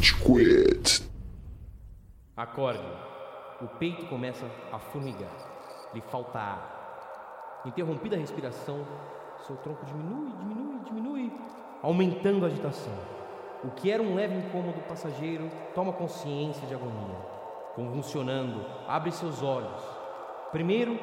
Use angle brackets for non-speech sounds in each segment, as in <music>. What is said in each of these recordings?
Quit. Acorde. O peito começa a formigar. Lhe falta ar. Interrompida a respiração, seu tronco diminui, diminui, diminui, aumentando a agitação. O que era um leve incômodo passageiro toma consciência de agonia. Convulsionando, abre seus olhos. Primeiro,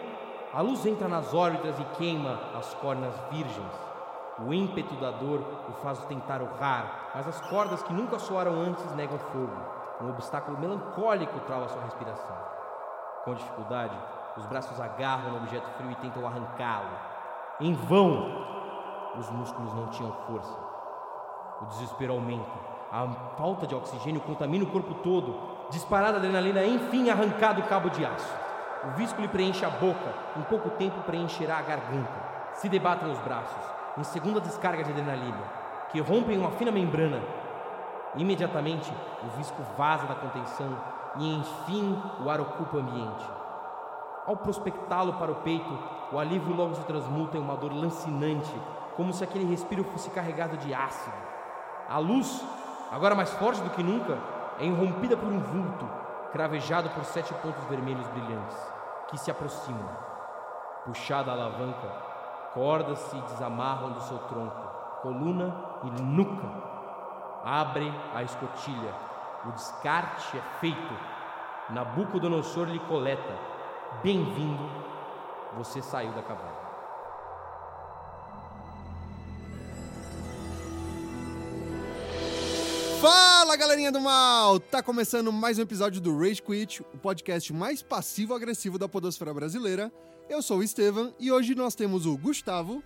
a luz entra nas órbitas e queima as cornas virgens. O ímpeto da dor o faz tentar urrar, mas as cordas que nunca soaram antes negam fogo. Um obstáculo melancólico trava sua respiração. Com dificuldade, os braços agarram no objeto frio e tentam arrancá-lo. Em vão! Os músculos não tinham força. O desespero aumenta. A falta de oxigênio contamina o corpo todo. Disparada adrenalina, enfim arrancado o cabo de aço. O visco lhe preenche a boca. Em pouco tempo preencherá a garganta. Se debatem os braços, em segunda descarga de adrenalina, que rompem uma fina membrana. Imediatamente, o visco vaza da contenção e, enfim, o ar ocupa o ambiente. Ao prospectá-lo para o peito, o alívio logo se transmuta em uma dor lancinante, como se aquele respiro fosse carregado de ácido. A luz, agora mais forte do que nunca, é irrompida por um vulto, cravejado por sete pontos vermelhos brilhantes, que se aproximam. Puxada a alavanca, cordas se desamarram do seu tronco, coluna e nuca. Abre a escotilha. O descarte é feito. Nabucodonosor lhe coleta. Bem-vindo, você saiu da caverna. Fala galerinha do mal! Tá começando mais um episódio do Rage Quit, o podcast mais passivo-agressivo da podosfera brasileira. Eu sou o Estevam e hoje nós temos o Gustavo.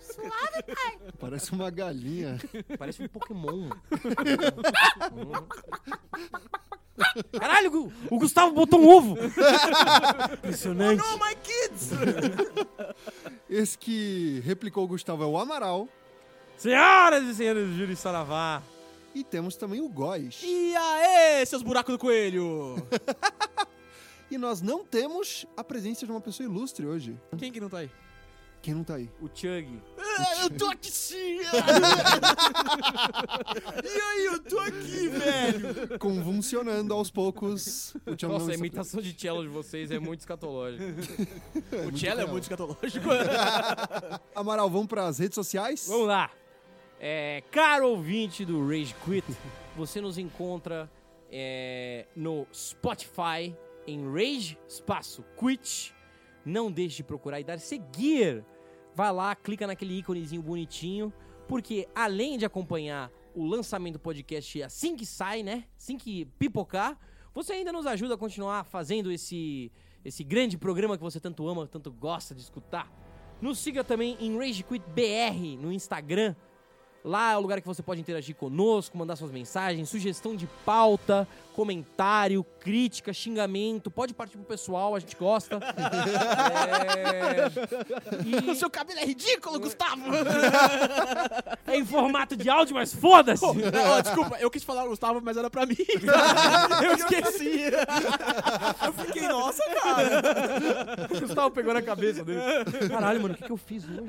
Suave, pai. Parece uma galinha. Parece um Pokémon. <laughs> Caralho, Gu- o Gustavo botou um ovo. Impressionante. No, my kids! <laughs> Esse que replicou o Gustavo é o Amaral. Senhoras e senhores do Júlio Saravá. E temos também o Góis. E aê, seus buracos do coelho! <laughs> E nós não temos a presença de uma pessoa ilustre hoje. Quem que não tá aí? Quem não tá aí? O Chug. Ah, eu tô aqui sim! <laughs> e aí, eu tô aqui, velho! Convulsionando aos poucos. O não Nossa, a imitação de cello de vocês é muito escatológica. <laughs> o cello é muito escatológico. <laughs> Amaral, vamos pras redes sociais? Vamos lá. É, caro ouvinte do Rage Quit, você nos encontra é, no Spotify em Rage Espaço Quit. Não deixe de procurar e dar seguir. Vai lá, clica naquele íconezinho bonitinho, porque além de acompanhar o lançamento do podcast assim que sai, né? Assim que pipocar, você ainda nos ajuda a continuar fazendo esse, esse grande programa que você tanto ama, tanto gosta de escutar. Nos siga também em Rage Quit BR no Instagram. Lá é o lugar que você pode interagir conosco, mandar suas mensagens, sugestão de pauta, comentário, crítica, xingamento. Pode partir pro pessoal, a gente gosta. <laughs> É... o seu cabelo é ridículo, Gustavo! E <laughs> é em formato de áudio, mas foda-se! Ó, desculpa, eu quis falar Gustavo, mas era pra mim. <laughs> eu esqueci. eu fiquei, nossa, cara. O Gustavo pegou na cabeça dele. Caralho, mano, o que, que eu fiz hoje?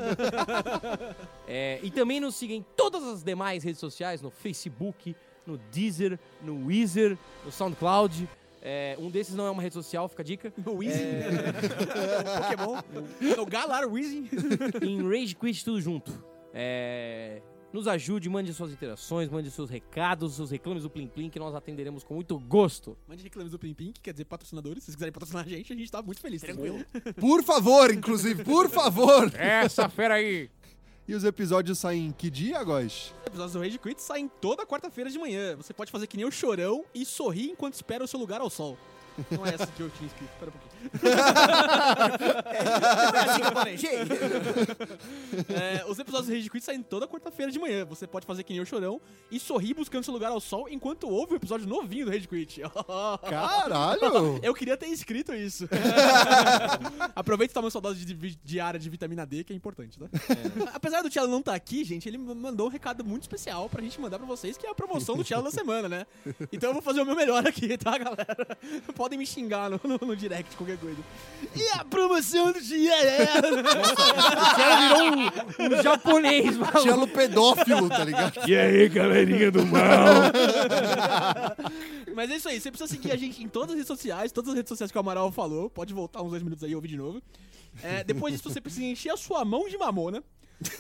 É, e também nos siga em todas as demais redes sociais, no Facebook, no Deezer, no Weezer, no SoundCloud. É, um desses não é uma rede social, fica a dica. O Weezy. <laughs> Pokémon. No Galar Weezy. <laughs> em Rage Quit tudo junto. É, nos ajude, mande suas interações, mande seus recados, seus reclames do Plim Plim, que nós atenderemos com muito gosto. Mande reclames do Plim Plim, que quer dizer patrocinadores. Se vocês quiserem patrocinar a gente, a gente tá muito feliz. Tranquilo. Por favor, inclusive, por favor! Essa fera aí! E os episódios saem em que dia, Góis? Os episódios do Rage Quit saem toda quarta-feira de manhã. Você pode fazer que nem o chorão e sorrir enquanto espera o seu lugar ao sol. Não é essa que eu tinha escrito, espera um pouquinho. É assim que eu planejei. É, os episódios do Rage Quit saem toda quarta-feira de manhã. Você pode fazer que nem o chorão e sorrir buscando seu lugar ao sol enquanto ouve o episódio novinho do Rage Quit. <laughs> Caralho! Eu queria ter escrito isso. <laughs> Aproveita e toma uma saudade de, vi- diária de vitamina D, que é importante, tá? Apesar do Tchelo não estar aqui, gente, ele mandou um recado muito especial pra gente mandar pra vocês, que é a promoção do Tchelo da semana, né? Então eu vou fazer o meu melhor aqui, tá, galera? podem me xingar no, no, no direct, qualquer coisa. E a promoção do dia é... O Cello virou um, um japonês, maluco. Cello pedófilo, tá ligado? E aí, galerinha do mal? Mas é isso aí, você precisa seguir a gente em todas as redes sociais, todas as redes sociais que o Amaral falou. Pode voltar uns dois minutos aí e ouvir de novo. É, depois disso, você precisa encher a sua mão de mamona,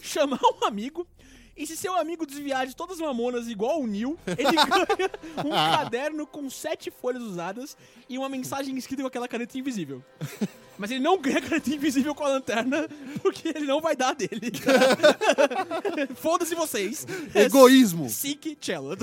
chamar um amigo. E se seu amigo desviar de todas as mamonas igual o Neil, ele <laughs> ganha um caderno com sete folhas usadas e uma mensagem escrita com aquela caneta invisível. Mas ele não ganha a caneta invisível com a lanterna, porque ele não vai dar dele. <laughs> Foda-se vocês. É Egoísmo. <laughs> Sick Cello.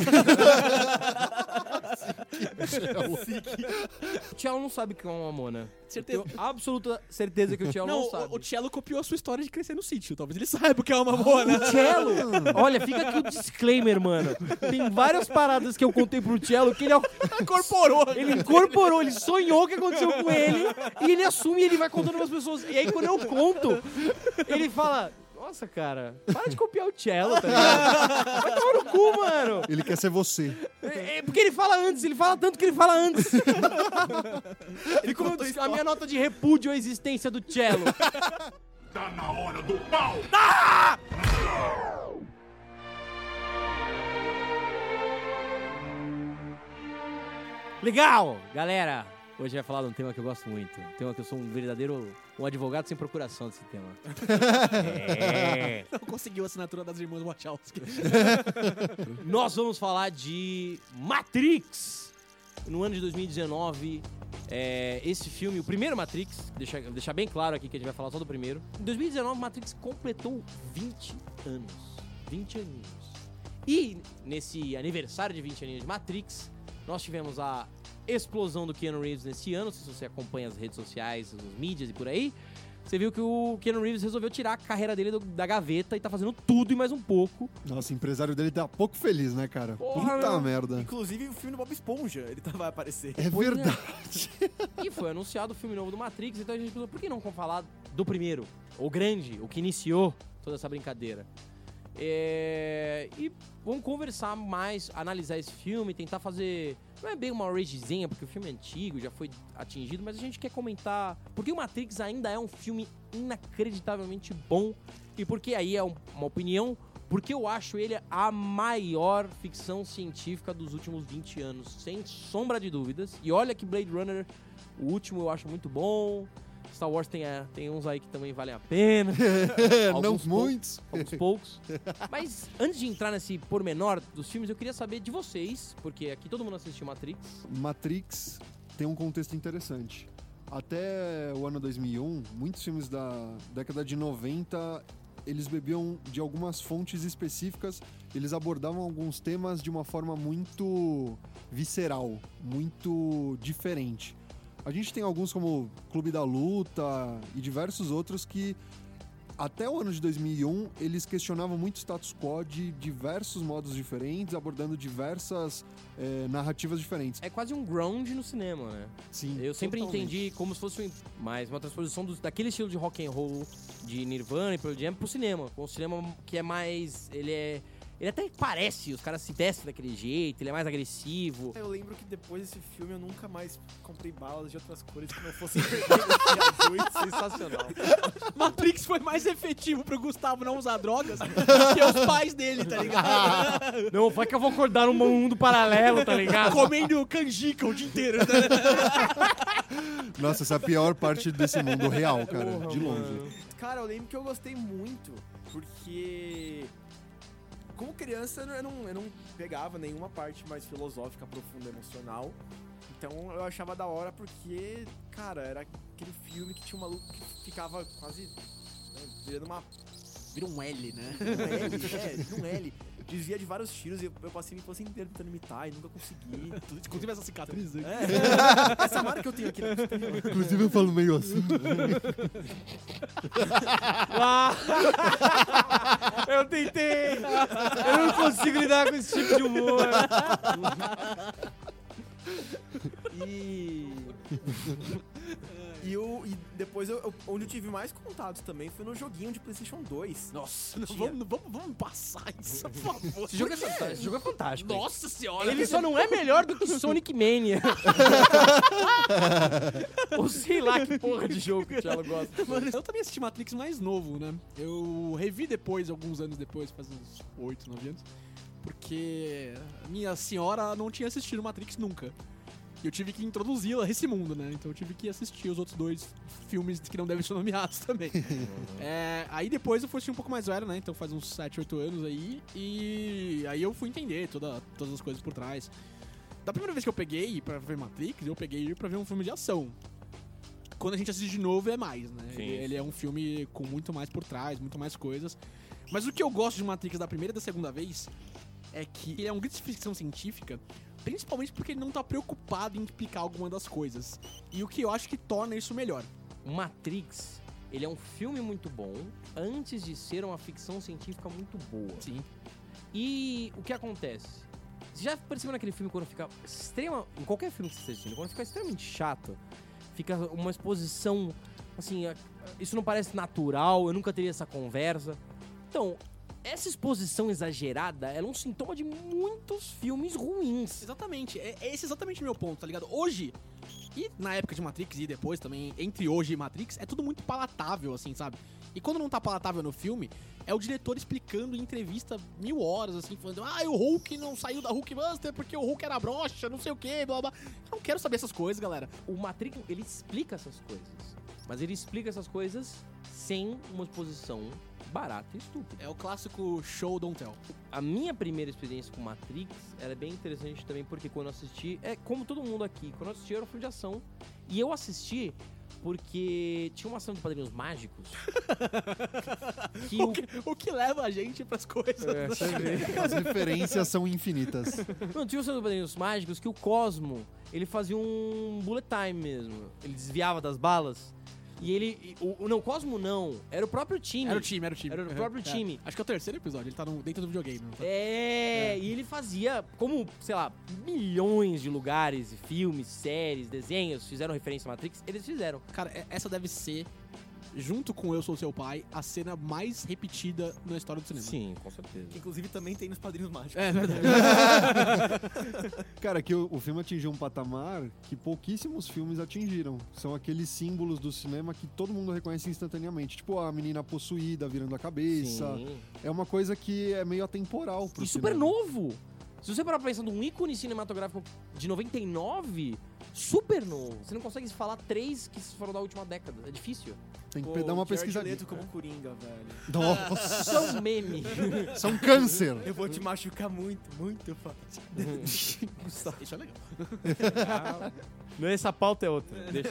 O Cello não sabe o que é uma mamona. Certeza. Tenho absoluta certeza que o Cello não, Não, sabe. o, o Cello copiou a sua história de crescer no sítio. Talvez ele saiba o que é uma mamona. O Cello, olha, fica aqui o disclaimer, mano. Tem várias paradas que eu contei pro Cello que ele, Incorporou. ele incorporou, ele sonhou o que aconteceu com ele e ele assume e ele vai contando pras pessoas. E aí quando eu conto, ele fala. Nossa, cara, para de copiar o Cello, tá ligado? Vai tomar no cu, mano. Ele quer ser você. É, é porque ele fala antes, ele fala tanto que ele fala antes. Ele a minha nota de repúdio à existência do cello. Tá na hora do pau! Legal! Galera, hoje vai falar de um tema que eu gosto muito. Um tema que eu sou um verdadeiro um advogado sem procuração desse tema. É. Não conseguiu a assinatura das irmãs Wachowski. <laughs> Nós vamos falar de Matrix. No ano de 2019, é, esse filme, o primeiro Matrix, deixar, deixar bem claro aqui que a gente vai falar só do primeiro. Em 2019, Matrix completou 20 anos. 20 aninhos. E nesse aniversário de 20 aninhos de Matrix, nós tivemos a explosão do Keanu Reeves nesse ano. Se você acompanha as redes sociais, as mídias e por aí, você viu que o Keanu Reeves resolveu tirar a carreira dele do- da gaveta e tá fazendo tudo e mais um pouco. Nossa, o empresário dele tá pouco feliz, né, cara? Porra, Puta meu. merda. Inclusive o filme do Bob Esponja, ele tá, vai aparecer. É Pois é. verdade. E foi anunciado o filme novo do Matrix, então a gente pensou, por que não falar do primeiro? O grande, o que iniciou toda essa brincadeira. É, E vamos conversar mais, analisar esse filme, tentar fazer. Não é bem uma ragezinha, porque o filme é antigo, já foi atingido, mas a gente quer comentar porque o Matrix ainda é um filme inacreditavelmente bom. E porque aí é um- uma opinião, porque eu acho ele a maior ficção científica dos últimos 20 anos, sem sombra de dúvidas. E olha que Blade Runner, o último eu acho muito bom. Star Wars tem, é, tem uns aí que também valem a pena. <laughs> Não muitos. Alguns poucos. Mas antes de entrar nesse pormenor dos filmes, eu queria saber de vocês, porque aqui todo mundo assistiu Matrix. Matrix tem um contexto interessante. Até o ano 2001, muitos filmes da década de 90, eles bebiam de algumas fontes específicas, eles abordavam alguns temas de uma forma muito visceral, muito diferente. A gente tem alguns como Clube da Luta e diversos outros que até o ano de 2001, eles questionavam muito o status quo de diversos modos diferentes, abordando diversas eh, narrativas diferentes. É quase um grunge no cinema, né? Sim, Eu sempre totalmente. entendi como se fosse um- mais uma transposição dos- daquele estilo de rock and roll de Nirvana e Pearl Jam pro cinema. Com o cinema que é mais... Ele é... Ele até parece, os caras se vestem daquele jeito, ele é mais agressivo. Eu lembro que depois desse filme eu nunca mais comprei balas de outras cores que não fossem <laughs> vermelhas e azuis. Sensacional. <laughs> Matrix foi mais efetivo pro Gustavo não usar drogas que os pais dele, tá ligado? <laughs> Não, vai que eu vou acordar num mundo paralelo, tá ligado? Comendo canjica o dia inteiro. Tá? Nossa, essa é a pior parte desse mundo real, cara, Porra, de longe. mano. Cara, eu lembro que eu gostei muito, porque. Como criança, eu não, eu não pegava nenhuma parte mais filosófica, profunda, emocional. Então eu achava da hora porque, cara, era aquele filme que tinha um maluco que ficava quase né, virando uma. Vira um L, né? Um L, <laughs> é, vira um L. Desvia de vários tiros e eu, eu passei a infância inteira tentando imitar e nunca consegui. Inclusive essa cicatriz aqui. É. Essa marca que eu tenho aqui, né? Inclusive eu falo meio assim. <laughs> Eu tentei! Eu não consigo lidar com esse tipo de humor. E. E, eu, e depois, eu, eu- onde eu tive mais contatos também foi no joguinho de PlayStation 2. Nossa, não, vamos, vamos, vamos passar isso, por favor. Esse jogo é fantástico. Esse jogo é fantástico. Nossa senhora. Ele só não é melhor do que Sonic Mania. <laughs> Ou sei lá que porra de jogo que o Thiago gosta. Mano, eu também assisti Matrix mais novo, né? Eu revi depois, alguns anos depois, faz uns 8, 9 anos. Porque minha senhora não tinha assistido Matrix nunca. E eu tive que introduzi-la a esse mundo, né? Então eu tive que assistir os outros dois filmes que não devem ser nomeados <laughs> também. É, aí depois eu fui assistir um pouco mais velho, né? Então faz uns 7, 8 anos aí. E aí eu fui entender toda, todas as coisas por trás. Da primeira vez que eu peguei pra ver Matrix, eu peguei pra ver um filme de ação. Quando a gente assiste de novo é mais, né? Ele, ele é um filme com muito mais por trás, muito mais coisas. Mas o que eu gosto de Matrix da primeira e da segunda vez é que ele é um grito de ficção científica, principalmente porque ele não tá preocupado em explicar alguma das coisas. E o que eu acho que torna isso melhor. O Matrix, ele é um filme muito bom antes de ser uma ficção científica muito boa. Sim. E o que acontece? Você já percebeu naquele filme quando fica extrema. Em qualquer filme que você esteja assistindo, quando fica extremamente chato, fica uma exposição. Assim, isso não parece natural, eu nunca teria essa conversa. Então, essa exposição exagerada ela é um sintoma de muitos filmes ruins. Exatamente, é, é esse exatamente o meu ponto, tá ligado? Hoje, e na época de Matrix e depois também, entre hoje e Matrix, é tudo muito palatável, assim, sabe? E quando não tá palatável no filme, é o diretor explicando em entrevista mil horas, assim, falando, ah, o Hulk não saiu da Hulkbuster porque o Hulk era broxa, não sei o que, blá blá. Eu não quero saber essas coisas, galera. O Matrix, ele explica essas coisas. Mas ele explica essas coisas sem uma exposição barata e estúpida. É o clássico show don't tell. A minha primeira experiência com Matrix ela é bem interessante também, porque quando eu assisti, é como todo mundo aqui, quando eu assisti era um filme de ação. E eu assisti porque tinha uma ação de padrinhos mágicos. <laughs> que O o, que, o que leva a gente pras coisas. É. <laughs> As referências são infinitas. Não, tinha uma ação de padrinhos mágicos que o Cosmo, ele fazia um bullet time mesmo. Ele desviava das balas. E ele. O, não, o Cosmo não. Era o próprio time. Era o time, era o time. Era o próprio É. time. Acho que é o terceiro episódio, ele tá no- dentro do videogame. Tá? É, e ele fazia, como, sei lá, milhões de lugares, filmes, séries, desenhos fizeram referência à Matrix, eles fizeram. Cara, é- essa deve ser, junto com Eu Sou Seu Pai, a cena mais repetida na história do cinema. Sim, com certeza. Que inclusive também tem nos Padrinhos Mágicos. É verdade. <laughs> Cara, que o, o filme atingiu um patamar que pouquíssimos filmes atingiram. São aqueles símbolos do cinema que todo mundo reconhece instantaneamente. Tipo a menina possuída virando a cabeça. Sim. É uma coisa que é meio atemporal pro E super cinema. novo. Se você parar pra pensar num ícone cinematográfico de 99, super novo. Você não consegue falar três que foram da última década. É difícil. Tem que Pô, dar uma Jared pesquisadinha. Leto como Coringa, velho. <laughs> Nossa, é um meme. <laughs> é um câncer. Eu vou te machucar muito, muito fácil. <laughs> Isso é legal. Não, essa pauta é outra. Deixa.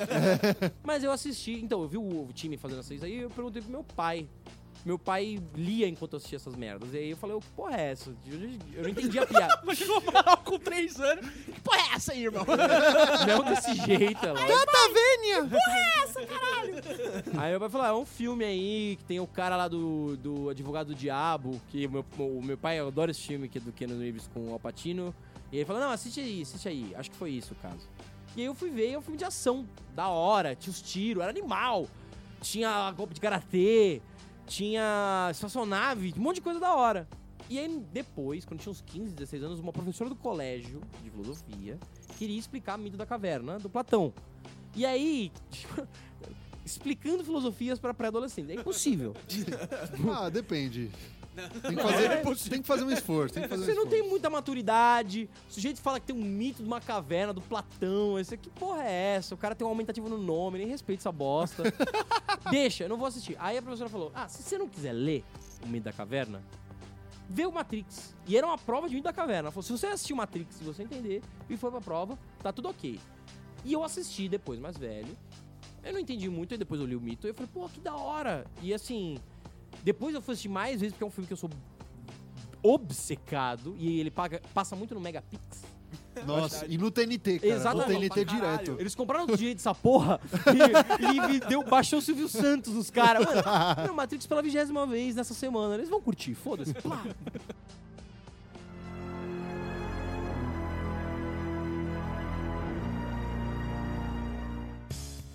Mas eu assisti, então, eu vi o, time fazendo essas aí e eu perguntei pro meu pai. Meu pai lia enquanto eu assistia essas merdas. E aí eu falei, ô, que porra é essa? Eu, eu não entendi a <laughs> piada. Mas chegou o Amaral com 3 anos. Que porra é essa aí, irmão? <laughs> não desse jeito, é lógico. Tata Vênia! Aí meu pai falou, ah, é um filme aí que tem o cara lá do, do Advogado do Diabo, que o meu, o meu pai adora esse filme, que é do Keanu Reeves com o Alpatino. E ele falou, não, assiste aí, assiste aí. Acho que foi isso o caso. E aí eu fui ver, é um filme de ação, da hora, tinha os tiros, era animal. Tinha golpe de karatê, tinha espaçonave, um monte de coisa da hora. E aí depois, quando tinha uns 15, 16 anos, uma professora do colégio de filosofia queria explicar mito da caverna do Platão. E aí, <laughs> tipo, explicando filosofias para pré-adolescentes. É impossível. <laughs> Ah, depende. Tem que, fazer, tem que fazer um esforço. Fazer um Você não esforço. tem muita maturidade. O sujeito fala que tem um mito de uma caverna do Platão. Esse, que porra é essa? O cara tem um aumentativo no nome, nem respeita essa bosta. <laughs> Deixa, eu não vou assistir. Aí a professora falou: Ah, se você não quiser ler o mito da caverna, vê o Matrix. E era uma prova de mito da caverna. Ela falou: se você assistir o Matrix, se você entender e for pra prova, tá tudo ok. E eu assisti depois, mais velho. Eu não entendi muito, aí depois eu li o mito e eu falei, pô, que da hora. E assim, depois eu fui assistir mais vezes, porque é um filme que eu sou obcecado. E ele paga, passa muito no Megapix. <laughs> Nossa, e no TNT, cara. Exatamente. No TNT direto. Eles compraram o direito dessa porra e, e deu, baixou o Silvio Santos nos caras. Mano, <laughs> Matrix pela vigésima vez nessa semana. Eles vão curtir, foda-se.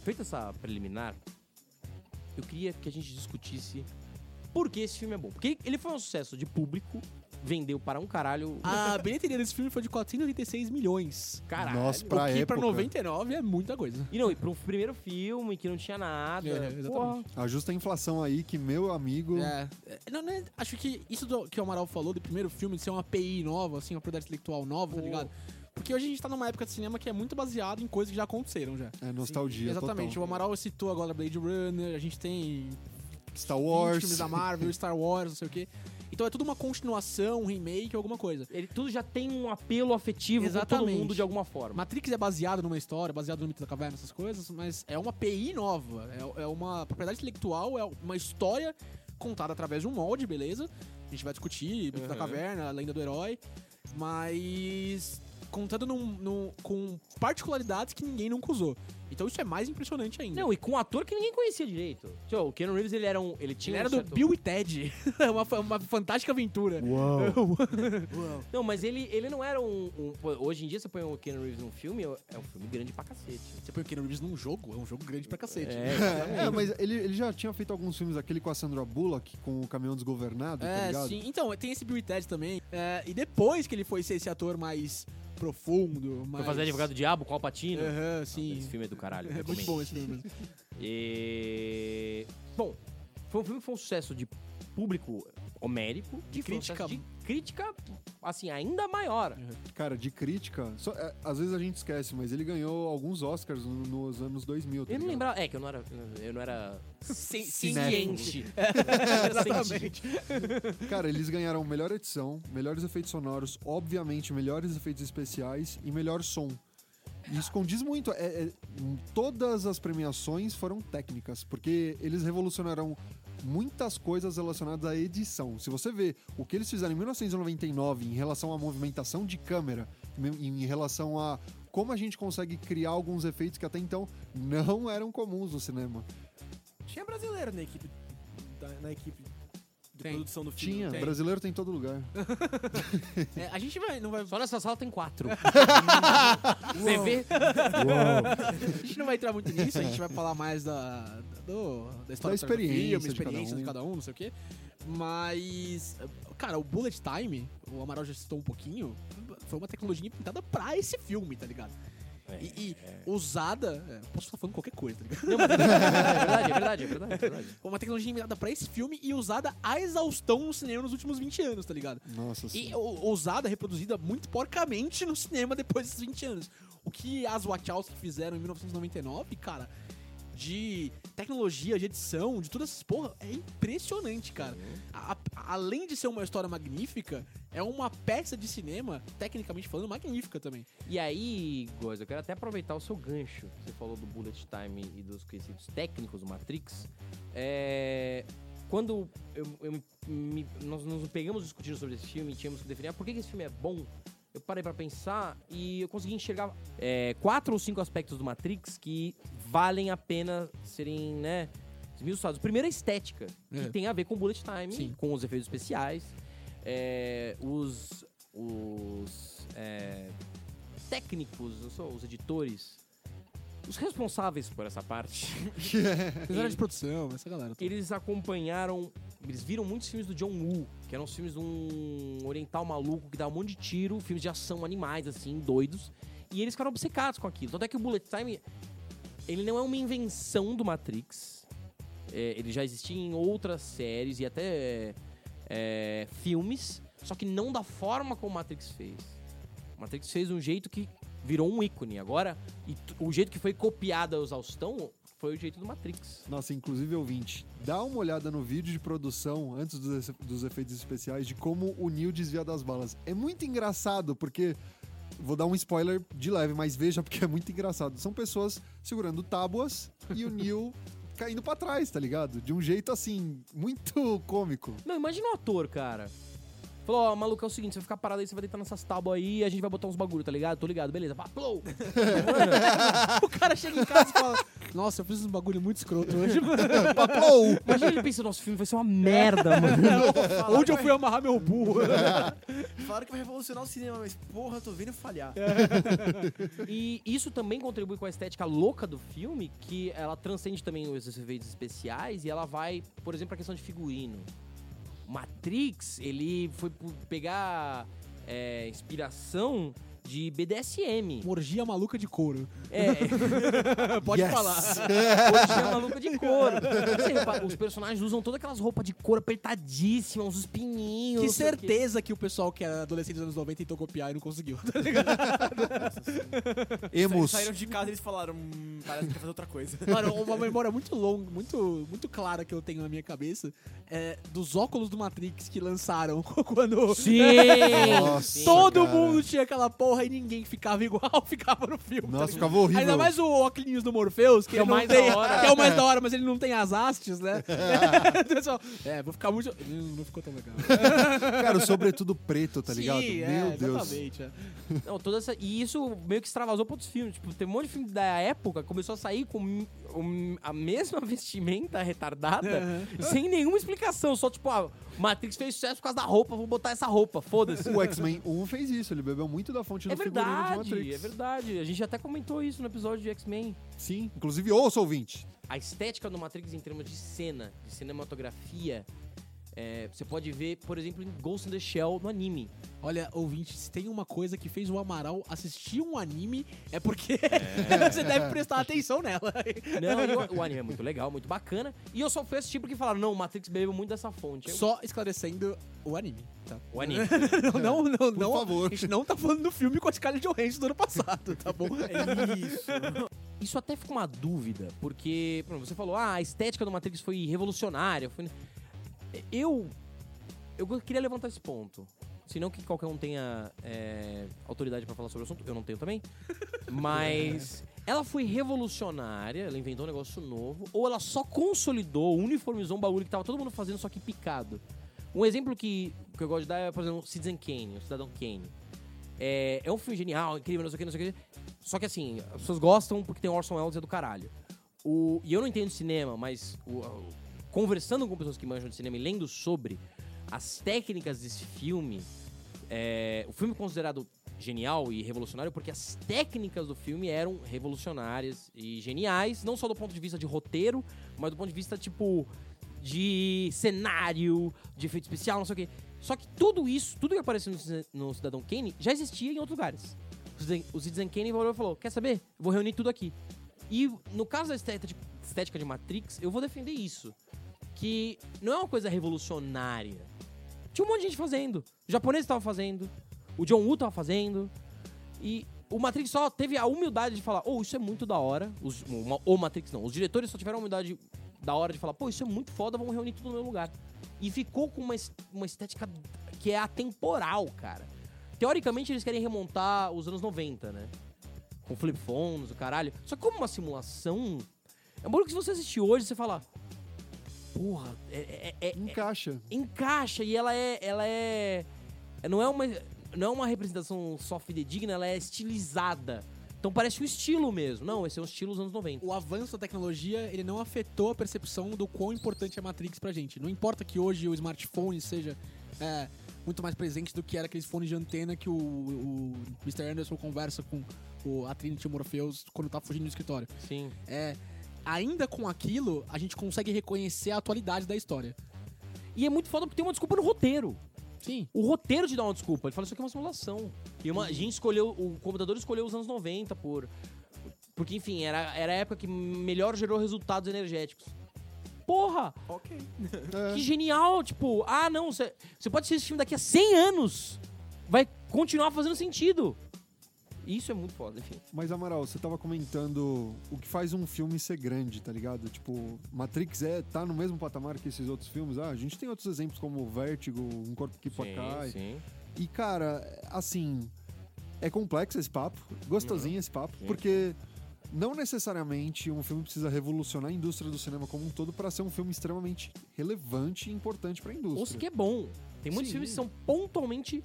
Feita essa preliminar, eu queria que a gente discutisse por que esse filme é bom. Porque ele foi um sucesso de público, vendeu para um caralho. A bilheteria desse filme foi de 486 milhões. caralho. Nossa, O pra que época. pra 99 é muita coisa. E não, e para um primeiro filme que não tinha nada. É, exatamente. porra. Ajusta a inflação aí que meu amigo. É, é, não, né, acho que isso do- que o Amaral falou do primeiro filme, de ser uma API nova, assim, uma propriedade intelectual nova, tá ligado? Porque hoje a gente tá numa época de cinema que é muito baseado em coisas que já aconteceram já. É nostalgia. Exatamente. total. O Amaral citou agora Blade Runner, a gente tem Star 20 Wars. filmes da Marvel, Star Wars, não sei o quê. Então é tudo uma continuação, um remake, alguma coisa. Ele tudo já tem um apelo afetivo com todo Exatamente. mundo de alguma forma. Matrix é baseado numa história, baseado no mito da caverna, essas coisas, mas é uma API nova. É, é uma propriedade intelectual, é uma história contada através de um molde, beleza? A gente vai discutir mito da Uhum. caverna, a lenda do herói, mas contando num- num- com particularidades que ninguém nunca usou. Então isso é mais impressionante ainda. Não, e com um ator que ninguém conhecia direito. Tipo, o Keanu Reeves, ele era um. Ele tinha Ele era um do certo- Bill e Ted. <laughs> É uma, uma fantástica aventura. <laughs> Uau. Não, mas ele, ele não era um, um- Hoje em dia, você põe o Keanu Reeves num filme, é um filme grande pra cacete. Você põe o Keanu Reeves num jogo, é um jogo grande pra cacete. É, <laughs> É, mas ele, ele já tinha feito alguns filmes, aquele com a Sandra Bullock, com o caminhão desgovernado, tá É, ligado? sim. Então, tem esse Bill e Ted também. É, e depois que ele foi ser esse ator mais profundo, Foi mais... fazer Advogado do Diabo com Alpatino. Aham, sim. Esse filme é do caralho. <laughs> É muito bom esse filme. E... Bom, foi um filme que foi um sucesso de público homérico, De e um crítica. de crítica, assim, ainda maior. Cara, de crítica, só- é, às vezes a gente esquece, mas ele ganhou alguns Oscars no- nos anos 2000, tá Eu não lembrava. É, que eu não era. Eu não era. ci-. <laughs> Ciente. <laughs> <laughs> Exatamente. Cara, eles ganharam melhor edição, melhores efeitos sonoros, obviamente melhores efeitos especiais e melhor som. E isso condiz muito. É, é, todas as premiações foram técnicas, porque eles revolucionaram muitas coisas relacionadas à edição. Se você vê o que eles fizeram em 1999 em relação à movimentação de câmera, em relação a como a gente consegue criar alguns efeitos que até então não <laughs> eram comuns no cinema. Tinha brasileiro na equipe, da- na equipe de Tem. produção do filme. Tinha, tem. brasileiro tem em todo lugar. <laughs> É, a gente vai, não vai, Só nessa sala tem quatro. <laughs> Você vê? a gente não vai entrar muito nisso, a gente vai falar mais da, do, da história Da do experiência filme, de cada experiência um. de cada um, não sei o quê. Mas, cara, o Bullet Time, o Amaral já citou um pouquinho, foi uma tecnologia inventada pra esse filme, tá ligado? e e usada. é, posso estar falando qualquer coisa, tá ligado? Não, mas é verdade, é verdade, é verdade, é verdade. Foi uma tecnologia inventada pra esse filme e usada a exaustão no cinema nos últimos 20 anos, tá ligado? Nossa E senhora. o- usada, reproduzida muito porcamente no cinema depois desses 20 anos. O que as Wachowski fizeram em 1999, cara, de tecnologia, de edição, de todas essas porra, é impressionante, cara. A- a- além de ser uma história magnífica, é uma peça de cinema, tecnicamente falando, magnífica também. E aí, Goz, eu quero até aproveitar o seu gancho. Você falou do Bullet Time e dos conhecidos técnicos do Matrix. É, Quando eu- eu me- nós nos pegamos discutindo sobre esse filme e tínhamos que definir ah, por que esse filme é bom, eu parei pra pensar e eu consegui enxergar é, quatro ou cinco aspectos do Matrix que valem a pena serem, né, esmiuçados. Primeiro é a estética, que É. tem a ver com Bullet Time, Sim. com os efeitos especiais, é, os... os é, técnicos, os editores, os responsáveis por essa parte, <laughs> Design de produção, essa galera. toda. eles acompanharam, eles viram muitos filmes do John Woo, que eram os filmes de um oriental maluco que dá um monte de tiro, filmes de ação animais, assim, doidos, e eles ficaram obcecados com aquilo. Tanto é que o Bullet Time, ele não é uma invenção do Matrix, é, ele já existia em outras séries e até é, filmes, só que não da forma como o Matrix fez. O Matrix fez um jeito que virou um ícone. Agora, e o jeito que foi copiado a exaustão foi o jeito do Matrix. Nossa, inclusive ouvinte, dá uma olhada no vídeo de produção antes dos, dos efeitos especiais de como o Neo desvia das balas. É muito engraçado, porque. Vou dar um spoiler de leve, mas veja porque é muito engraçado. São pessoas segurando tábuas e o Neo caindo pra trás, tá ligado? De um jeito assim, muito cômico. Não, imagina o ator, cara. Falou, ó, maluco, é o seguinte, você vai ficar parado aí, você vai deitar nessas tábuas aí e a gente vai botar uns bagulho, tá ligado? Tô ligado, beleza. Pá, plou. <laughs> O cara chega em casa e fala: Nossa, eu fiz um bagulho muito escroto hoje, mano. <laughs> Papou! Imagina ele pensa, nosso filme vai ser uma merda, mano. <laughs> Onde eu fui amarrar meu burro? Fala Falaram que vai revolucionar o cinema, mas porra, eu tô vendo falhar. E isso também contribui com a estética louca do filme, que ela transcende também os efeitos especiais e ela vai, por exemplo, a questão de figurino. Matrix, ele foi pegar é, inspiração de BDSM. Uma orgia maluca de couro. É, <laughs> Pode Yes. falar. <laughs> orgia maluca de couro. Repara, os personagens usam todas aquelas roupas de couro apertadíssimas, uns espinhinhos. Que não sei o quê. certeza que o pessoal que era adolescente dos anos 90 tentou copiar e não conseguiu. tá Eles Emos. saíram de casa e eles falaram, hum, parece que quer fazer outra coisa. <laughs> Mano, uma memória muito longa, muito, muito clara que eu tenho na minha cabeça é dos óculos do Matrix que lançaram quando Sim! Nossa, todo cara. mundo tinha aquela porra e ninguém ficava igual <laughs> ficava no filme. tá Nossa, ligado? ficava horrível. Ainda mais o óculos do Morpheus, que, Que é o mais tem, da hora. que é o mais da hora, mas ele não tem as hastes, né? <laughs> Pessoal, é, vou ficar muito. Não não ficou tão legal. <laughs> Cara, o sobretudo preto, tá ligado? Sim, Meu é, Deus. Exatamente. é. Não, toda essa, e isso meio que extravasou pra outros filmes. Tipo, tem um monte de filme da época que começou a sair com a mesma <laughs> vestimenta retardada, sem nenhuma explicação. Só tipo, ah, Matrix fez sucesso por causa da roupa, vou botar essa roupa, foda-se. O X-Men 1 fez isso, ele bebeu muito da fonte É do figurino de verdade, Matrix. é verdade. A gente até comentou isso no episódio de X-Men. Sim, inclusive ouça ouvinte. A estética do Matrix em termos de cena, de cinematografia, é, você pode ver, por exemplo, em Ghost in the Shell no anime. Olha, ouvinte, se tem uma coisa que fez o Amaral assistir um anime, é porque <laughs> você deve prestar atenção nela. Não, o, o anime é muito legal, muito bacana. E eu só fui assistir porque falaram, não, o Matrix bebeu muito dessa fonte. Eu- Só esclarecendo o anime, tá? O anime. <laughs> Não, não, não. não favor. A gente não tá falando do filme com a Scarlett Johansson do ano passado, tá bom? <laughs> É isso. Isso até fica uma dúvida, porque por exemplo, você falou, ah, a estética do Matrix foi revolucionária. Foi... Eu, eu queria levantar esse ponto. Se não que qualquer um tenha é, autoridade pra falar sobre o assunto, eu não tenho também. <laughs> Mas ela foi revolucionária, ela inventou um negócio novo, ou ela só consolidou, uniformizou um bagulho que tava todo mundo fazendo, só que picado. Um exemplo que, que eu gosto de dar é, por exemplo, Citizen Kane, o Cidadão Kane. É, é um filme genial, incrível, não sei o que, não sei o que. Só que assim, as pessoas gostam porque tem Orson Welles e é do caralho. O, e eu não entendo cinema, mas o- o- conversando com pessoas que manjam de cinema e lendo sobre as técnicas desse filme, é, o filme é considerado genial e revolucionário porque as técnicas do filme eram revolucionárias e geniais, não só do ponto de vista de roteiro, mas do ponto de vista, tipo, de cenário, de efeito especial, não sei o quê. Só que tudo isso, tudo que apareceu no, Cida- no Cidadão Kane, já existia em outros lugares. O Citizen- Kane falou, quer saber? Vou reunir tudo aqui. E no caso da estética de Matrix, eu vou defender isso. Que não é uma coisa revolucionária. Tinha um monte de gente fazendo. O japonês tava fazendo. O John Woo tava fazendo. E o Matrix só teve a humildade de falar, oh, isso é muito da hora. Os, o, o Matrix não. Os diretores só tiveram a humildade da hora de falar, pô, isso é muito foda, vamos reunir tudo no meu lugar. E ficou com uma, uma estética que é atemporal, cara. Teoricamente, eles querem remontar os anos 90, né? Com flip phones, o caralho. Só que como uma simulação, é um bagulho que se você assistir hoje, você fala... Porra, é- é- é- é, Encaixa. encaixa e ela é ela é não é uma não é uma representação só fidedigna, ela é estilizada. Então parece um estilo mesmo. Não, esse é um estilo dos anos 90. O avanço da tecnologia, ele não afetou a percepção do quão importante é a Matrix pra gente. Não importa que hoje o smartphone seja é, muito mais presente do que era aqueles fones de antena que o, o Mr. Anderson conversa com o, a Trinity o Morpheus quando tá fugindo do escritório. Sim. É, ainda com aquilo, a gente consegue reconhecer a atualidade da história. E é muito foda porque tem uma desculpa no roteiro. Sim. O roteiro te dá uma desculpa. Ele fala, isso aqui é uma simulação. E uma, a gente escolheu, o computador escolheu os anos 90 por. Porque, enfim, era, era a época que melhor gerou resultados energéticos. Porra! ok. <laughs> É. Que genial! Tipo, ah, não, você você pode assistir esse filme daqui a 100 anos. Vai continuar fazendo sentido. Isso é muito foda, enfim. Mas, Amaral, você tava comentando o que faz um filme ser grande, tá ligado? Tipo, Matrix é, tá no mesmo patamar que esses outros filmes. Ah, a gente tem outros exemplos como Vértigo, Um Corpo que Cai. sim. E, cara, assim, é complexo esse papo, gostosinho esse papo, Sim. porque não necessariamente um filme precisa revolucionar a indústria do cinema como um todo para ser um filme extremamente relevante e importante pra indústria. Ou se que é bom. Tem muitos Sim. filmes que são pontualmente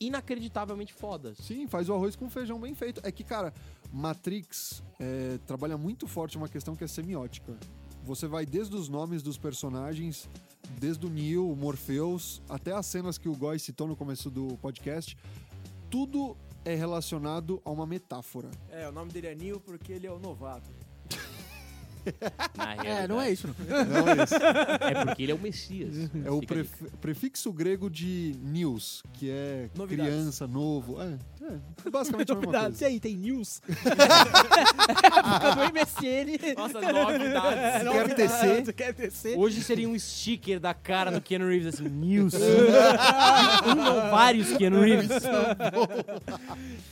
inacreditavelmente fodas. Sim, faz o arroz com feijão bem feito. É que, cara, Matrix é, trabalha muito forte uma questão que é semiótica. Você vai desde os nomes dos personagens, desde o Neo, o Morpheus, até as cenas que o Goy citou no começo do podcast, tudo é relacionado a uma metáfora. É, o nome dele é Neil porque ele é o novato. <laughs> Na É, não é isso, não. <laughs> Não é isso. É porque ele é o Messias. É o pref- prefixo grego de news, que é Novidades. criança, novo. É, é basicamente a mesma Novidades. E coisa. aí, tem news? <laughs> Época do MSN. Nossa, novidades. Quer tecer? Quer tecer? Hoje seria um sticker da cara do Keanu Reeves, assim, news. um ou vários Keanu Reeves.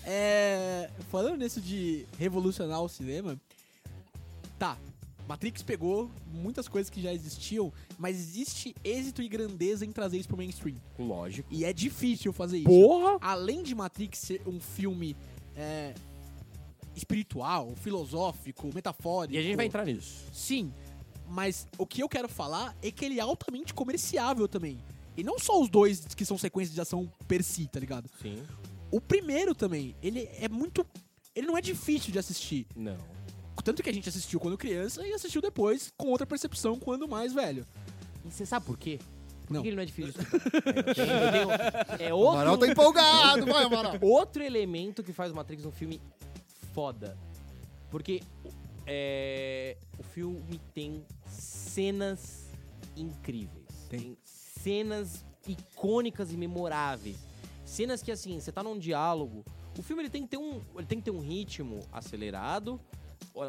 É, falando nisso de revolucionar o cinema, tá. Matrix pegou muitas coisas que já existiam, mas existe êxito e grandeza em trazer isso pro mainstream. Lógico. E é difícil fazer isso. Porra! Além de Matrix ser um filme é, espiritual, filosófico, metafórico. E a gente vai entrar nisso. Sim, mas o que eu quero falar é que ele é altamente comerciável também. E não só os dois que são sequências de ação per si, tá ligado? Sim. O primeiro também, ele é muito. Ele não é difícil de assistir. Não. Tanto que a gente assistiu quando criança e assistiu depois com outra percepção quando mais velho. E você sabe por quê? Por Não. que ele não é difícil? <laughs> É, tem- tem- é O Amaral outro, tá empolgado, vai, Amaral. <laughs> outro elemento que faz o Matrix um filme foda. Porque é, o filme tem cenas incríveis. Tem. cenas icônicas e memoráveis. Cenas que, assim, você tá num diálogo. O filme ele tem que ter um, ele tem que ter um ritmo acelerado.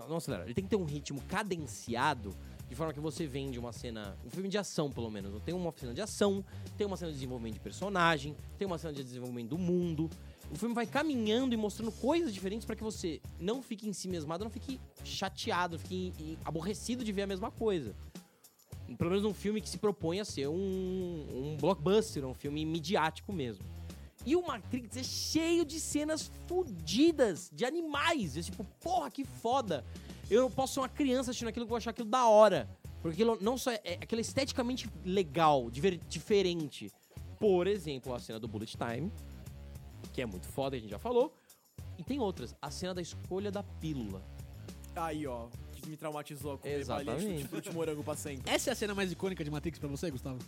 Não acelerado, ele tem que ter um ritmo cadenciado. De forma que você vende uma cena. Um filme de ação, pelo menos. Tem uma cena de ação, tem uma cena de desenvolvimento de personagem, tem uma cena de desenvolvimento do mundo. O filme vai caminhando e mostrando coisas diferentes pra que você não fique em si mesmado, não fique chateado, não fique aborrecido de ver a mesma coisa. Pelo menos um filme que se propõe a ser um, um blockbuster, um filme midiático mesmo. E o Matrix é cheio de cenas fodidas, de animais. É tipo, porra, que foda. Eu não posso ser uma criança assistindo aquilo que eu vou achar aquilo da hora. Porque aquilo não só é, é aquilo é esteticamente legal, diver- diferente. Por exemplo, a cena do Bullet Time, que é muito foda, a gente já falou. E tem outras. A cena da escolha da pílula. Aí, ó, que me traumatizou com Exatamente. chute fruto de morango pra sempre. Essa é a cena mais icônica de Matrix pra você, Gustavo?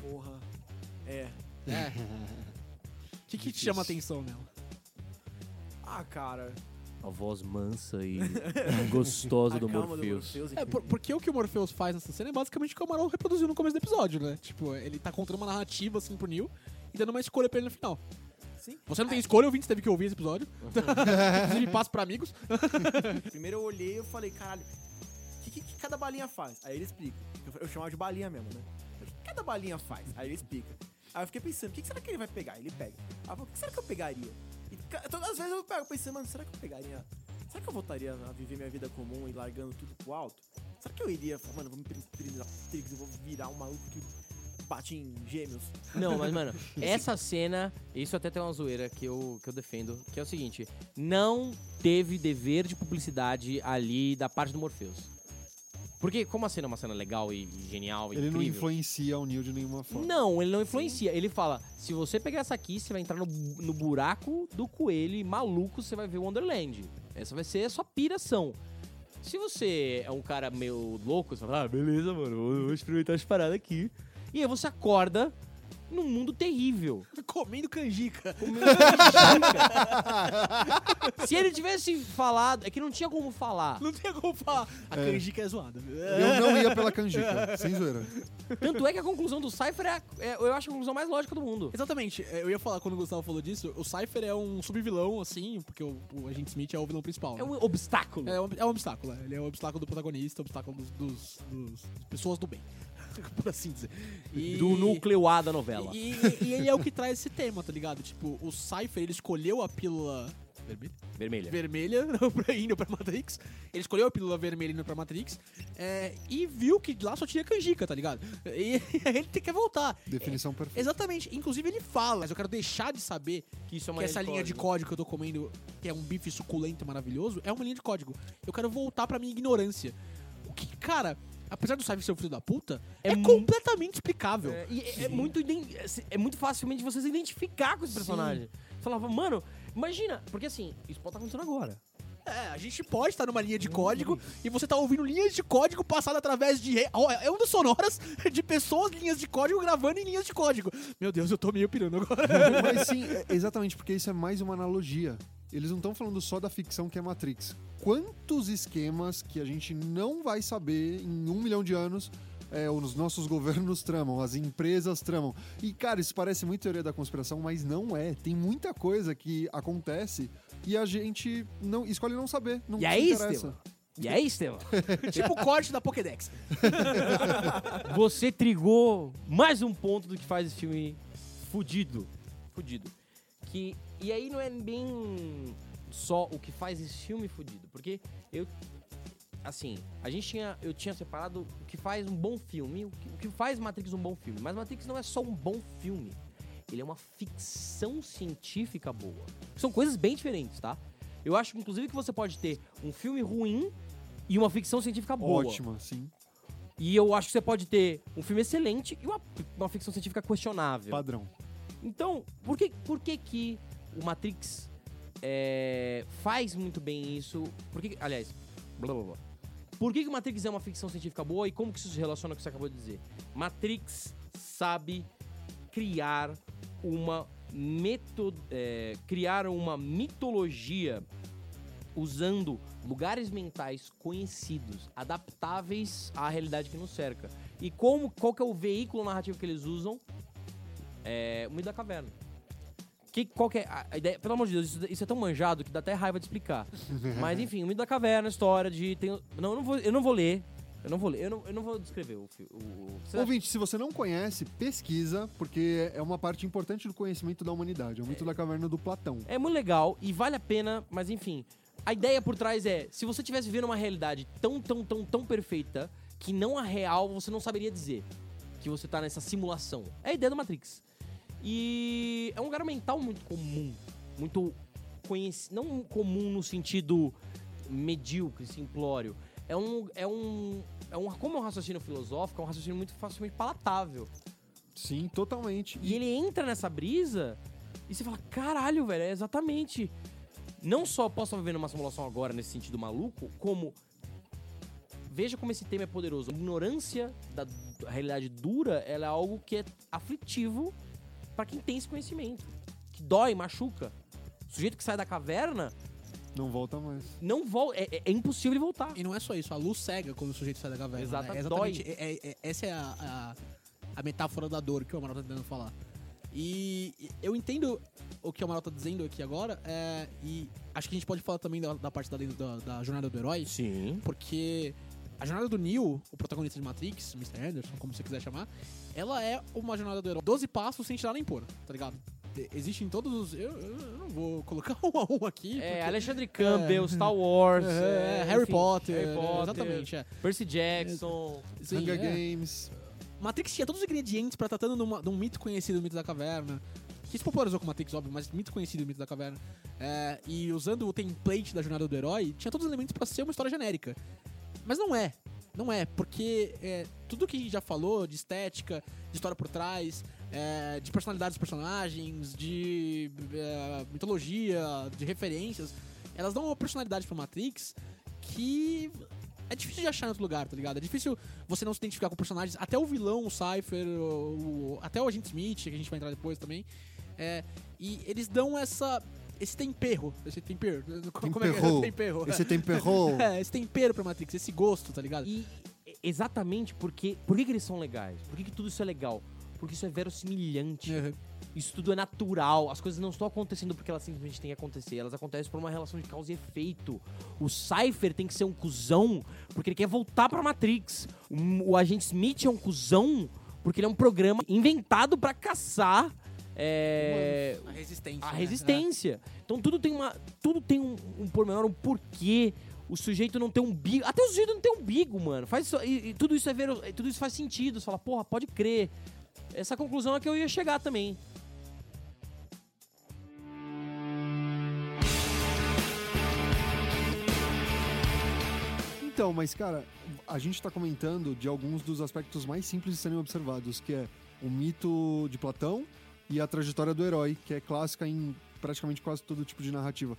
Porra. É. É. O <laughs> que, que te chama a atenção nela? Ah, cara. A voz mansa e <laughs> <laughs> gostosa a do calma Morpheus. do Morpheus. É, por- porque o que o Morpheus faz nessa cena é basicamente o que o Amaral reproduziu no começo do episódio, né? Tipo, ele tá contando uma narrativa assim pro Neil e dando uma escolha pra ele no final. Sim. Você não tem escolha, ouvinte, você teve que ouvir esse episódio. Inclusive, passo pra amigos. Primeiro eu olhei e eu falei, caralho, o que, que- que cada balinha faz? Aí ele explica. Eu, eu chamava de balinha mesmo, né? O que cada balinha faz? Aí ele explica. Aí eu fiquei pensando, o que, será que ele vai pegar? Ele pega. Aí eu falei, o que será que eu pegaria? E todas as vezes eu pego pensando, mano, será que eu pegaria? Será que eu voltaria a viver minha vida comum e largando tudo pro alto? Será que eu iria, falar, mano, vou me eu vou virar um maluco que bate em gêmeos? Não, mas, mano, <laughs> essa cena, isso até tem uma zoeira que eu, que eu defendo, que é o seguinte: não teve dever de publicidade ali da parte do Morpheus. Porque, como a cena é uma cena legal e, e genial e Ele não incrível. influencia o Neil de nenhuma forma. Não, ele não influencia. Ele fala: se você pegar essa aqui, você vai entrar no, no buraco do coelho e maluco, você vai ver Wonderland. Essa vai ser a sua piração. Se você é um cara meio louco, você fala: ah, beleza, mano, vou, vou experimentar as paradas aqui. E aí você acorda num mundo terrível. Comendo canjica. Comendo canjica. Se ele tivesse falado, é que não tinha como falar. Não tem como falar. A canjica é zoada. Eu não ia pela canjica, sem zoeira. Tanto é que a conclusão do Cypher é, a- é- eu acho a conclusão mais lógica do mundo. Exatamente. É, Eu ia falar quando o Gustavo falou disso. O Cypher é um subvilão, assim, porque o, o Agente Smith é o vilão principal. É né? um obstáculo. É um, é um obstáculo, é. ele é o obstáculo do protagonista, o obstáculo dos, dos- dos- das pessoas do bem, <laughs> por assim dizer. E- Do núcleo A da novela. E, e- e ele é o que traz esse tema, tá ligado? Tipo, o Cypher, ele escolheu a pílula vermelha, Vermelha. vermelha <laughs> pra- indo pra Matrix. Ele escolheu a pílula vermelha indo pra Matrix é, e viu que lá só tinha canjica, tá ligado? E <laughs> ele tem que voltar. Definição perfeita. Exatamente. Inclusive ele fala, mas eu quero deixar de saber Que isso é que essa linha de código que eu tô comendo, que é um bife suculento e maravilhoso, é uma linha de código. Eu quero voltar pra minha ignorância. O que, cara, apesar do Cypher ser o filho da puta, é, É completamente explicável. É, e é, é muito, é muito facilmente você se identificar com esse Sim. personagem. Você falava, mano, imagina, porque assim, isso pode estar acontecendo agora. É, a gente pode estar numa linha de código e você tá ouvindo linhas de código passado através de. re- Ó, É ondas sonoras <laughs> de pessoas, linhas de código, gravando em linhas de código. Meu Deus, eu tô meio pirando agora. Mas sim, <laughs> é- exatamente, porque isso é mais uma analogia. Eles não estão falando só da ficção que é Matrix. Quantos esquemas que a gente não vai saber em um milhão de anos é, os nossos <laughs> governos tramam, as empresas tramam. E, cara, isso parece muito teoria da conspiração, mas não é. Tem muita coisa que acontece e a gente não escolhe não saber. Não E aí. Estevam? E aí, Estevam? <laughs> tipo o corte da Pokédex. <laughs> Você trigou mais um ponto do que faz esse filme fudido. Fudido. Que, e aí não é bem só o que faz esse filme fudido. Porque eu. Assim, a gente tinha. Eu tinha separado o que faz um bom filme, o que, o que faz Matrix um bom filme. Mas Matrix não é só um bom filme. Ele é uma ficção científica boa. São coisas bem diferentes, tá? Eu acho, inclusive, que você pode ter um filme ruim e uma ficção científica boa. Ótima, sim. E eu acho que você pode ter um filme excelente e uma, uma ficção científica questionável. Padrão. Então, por que, por que que o Matrix é, faz muito bem isso? Por que, aliás, blá blá blá. Por que, que Matrix é uma ficção científica boa e como que isso se relaciona com o que você acabou de dizer? Matrix sabe criar uma meto, é, criar uma mitologia usando lugares mentais conhecidos, adaptáveis à realidade que nos cerca. E como qual que é o veículo narrativo que eles usam? É o mito da caverna. Que, qual que é a ideia? Pelo amor de Deus, isso, isso é tão manjado que dá até raiva de explicar. <laughs> Mas enfim, o mito da caverna, a história de. Tem, não, eu não vou, eu não vou ler. Eu não vou ler, eu não, eu não vou descrever o filme. Ouvinte, se você não conhece, pesquisa, porque é uma parte importante do conhecimento da humanidade. É o mito da caverna do Platão. É muito legal e vale a pena, mas enfim. A ideia por trás é, se você tivesse vivendo uma realidade tão, tão, tão, tão perfeita que não a real, você não saberia dizer que você tá nessa simulação. É a ideia do Matrix. E é um lugar mental muito comum, muito conhecido, não comum no sentido medíocre, simplório. É um, é um, é um, como é um raciocínio filosófico, é um raciocínio muito facilmente palatável. Sim, totalmente. E ele entra nessa brisa e você fala, caralho, velho, é exatamente. Não só posso estar vivendo uma simulação agora nesse sentido maluco, como. Veja como esse tema é poderoso. A ignorância da da realidade dura, ela é algo que é aflitivo pra quem tem esse conhecimento. Que dói, machuca. O sujeito que sai da caverna Não volta mais. não volta. É, é- é impossível ele voltar. E não é só isso, a luz cega quando o sujeito sai da caverna. Exato, né? É exatamente. é- é- é- essa é a, a, a metáfora da dor que o Amaral tá tentando falar. E e eu entendo o que o Amaral tá dizendo aqui agora, é, e acho que a gente pode falar também da, da parte da, da, da jornada do herói, Sim. porque a jornada do Neo, o protagonista de Matrix, Mr. Anderson, como você quiser chamar, ela é uma jornada do herói. 12 passos sem tirar nem pôr, tá ligado? Existem todos os. Eu, eu não vou colocar <laughs> um a um aqui. É, porque- Alexandre Campbell, Star Wars. É, é, Harry, enfim, Potter, Harry Potter. Exatamente, é. Percy Jackson. Sim, Hunger é. Games. Matrix tinha todos os ingredientes pra tratando numa- de um mito conhecido do mito da caverna. Que se popularizou com Matrix, óbvio, mas mito conhecido do mito da caverna. É, e usando o template da jornada do herói, tinha todos os elementos pra ser uma história genérica. Mas não é. Não é, porque é, tudo que a gente já falou de estética, de história por trás, é, de personalidade dos personagens, de é, mitologia, de referências, elas dão uma personalidade pra Matrix que é difícil de achar em outro lugar, tá ligado? É difícil você não se identificar com personagens, até o vilão, o Cypher, o, o- até o Agente Smith, que a gente vai entrar depois também. É, e eles dão essa. Esse tempero. Esse tempero. Como é que é? Temperou. Tempero. Esse temperou. <laughs> É, esse tempero pra Matrix, esse gosto, tá ligado? E exatamente porque. Por que, que eles são legais? Por que, que tudo isso é legal? Porque isso é verossimilhante. Uhum. Isso tudo é natural. As coisas não estão acontecendo porque elas simplesmente têm que acontecer. Elas acontecem por uma relação de causa e efeito. O Cypher tem que ser um cuzão porque ele quer voltar pra Matrix. O, o agente Smith é um cuzão porque ele é um programa inventado pra caçar. É, A resistência. a né? resistência. Então tudo tem uma. Tudo tem um, um pormenor, um porquê. O sujeito não tem um bigo. Até o sujeito não tem um bigo, mano. Faz isso, e, e tudo isso é ver, tudo isso faz sentido. Você fala, porra, pode crer. Essa conclusão é que eu ia chegar também. Então, mas cara, a gente tá comentando de alguns dos aspectos mais simples de serem observados, que é o mito de Platão e a trajetória do herói, que é clássica em praticamente quase todo tipo de narrativa.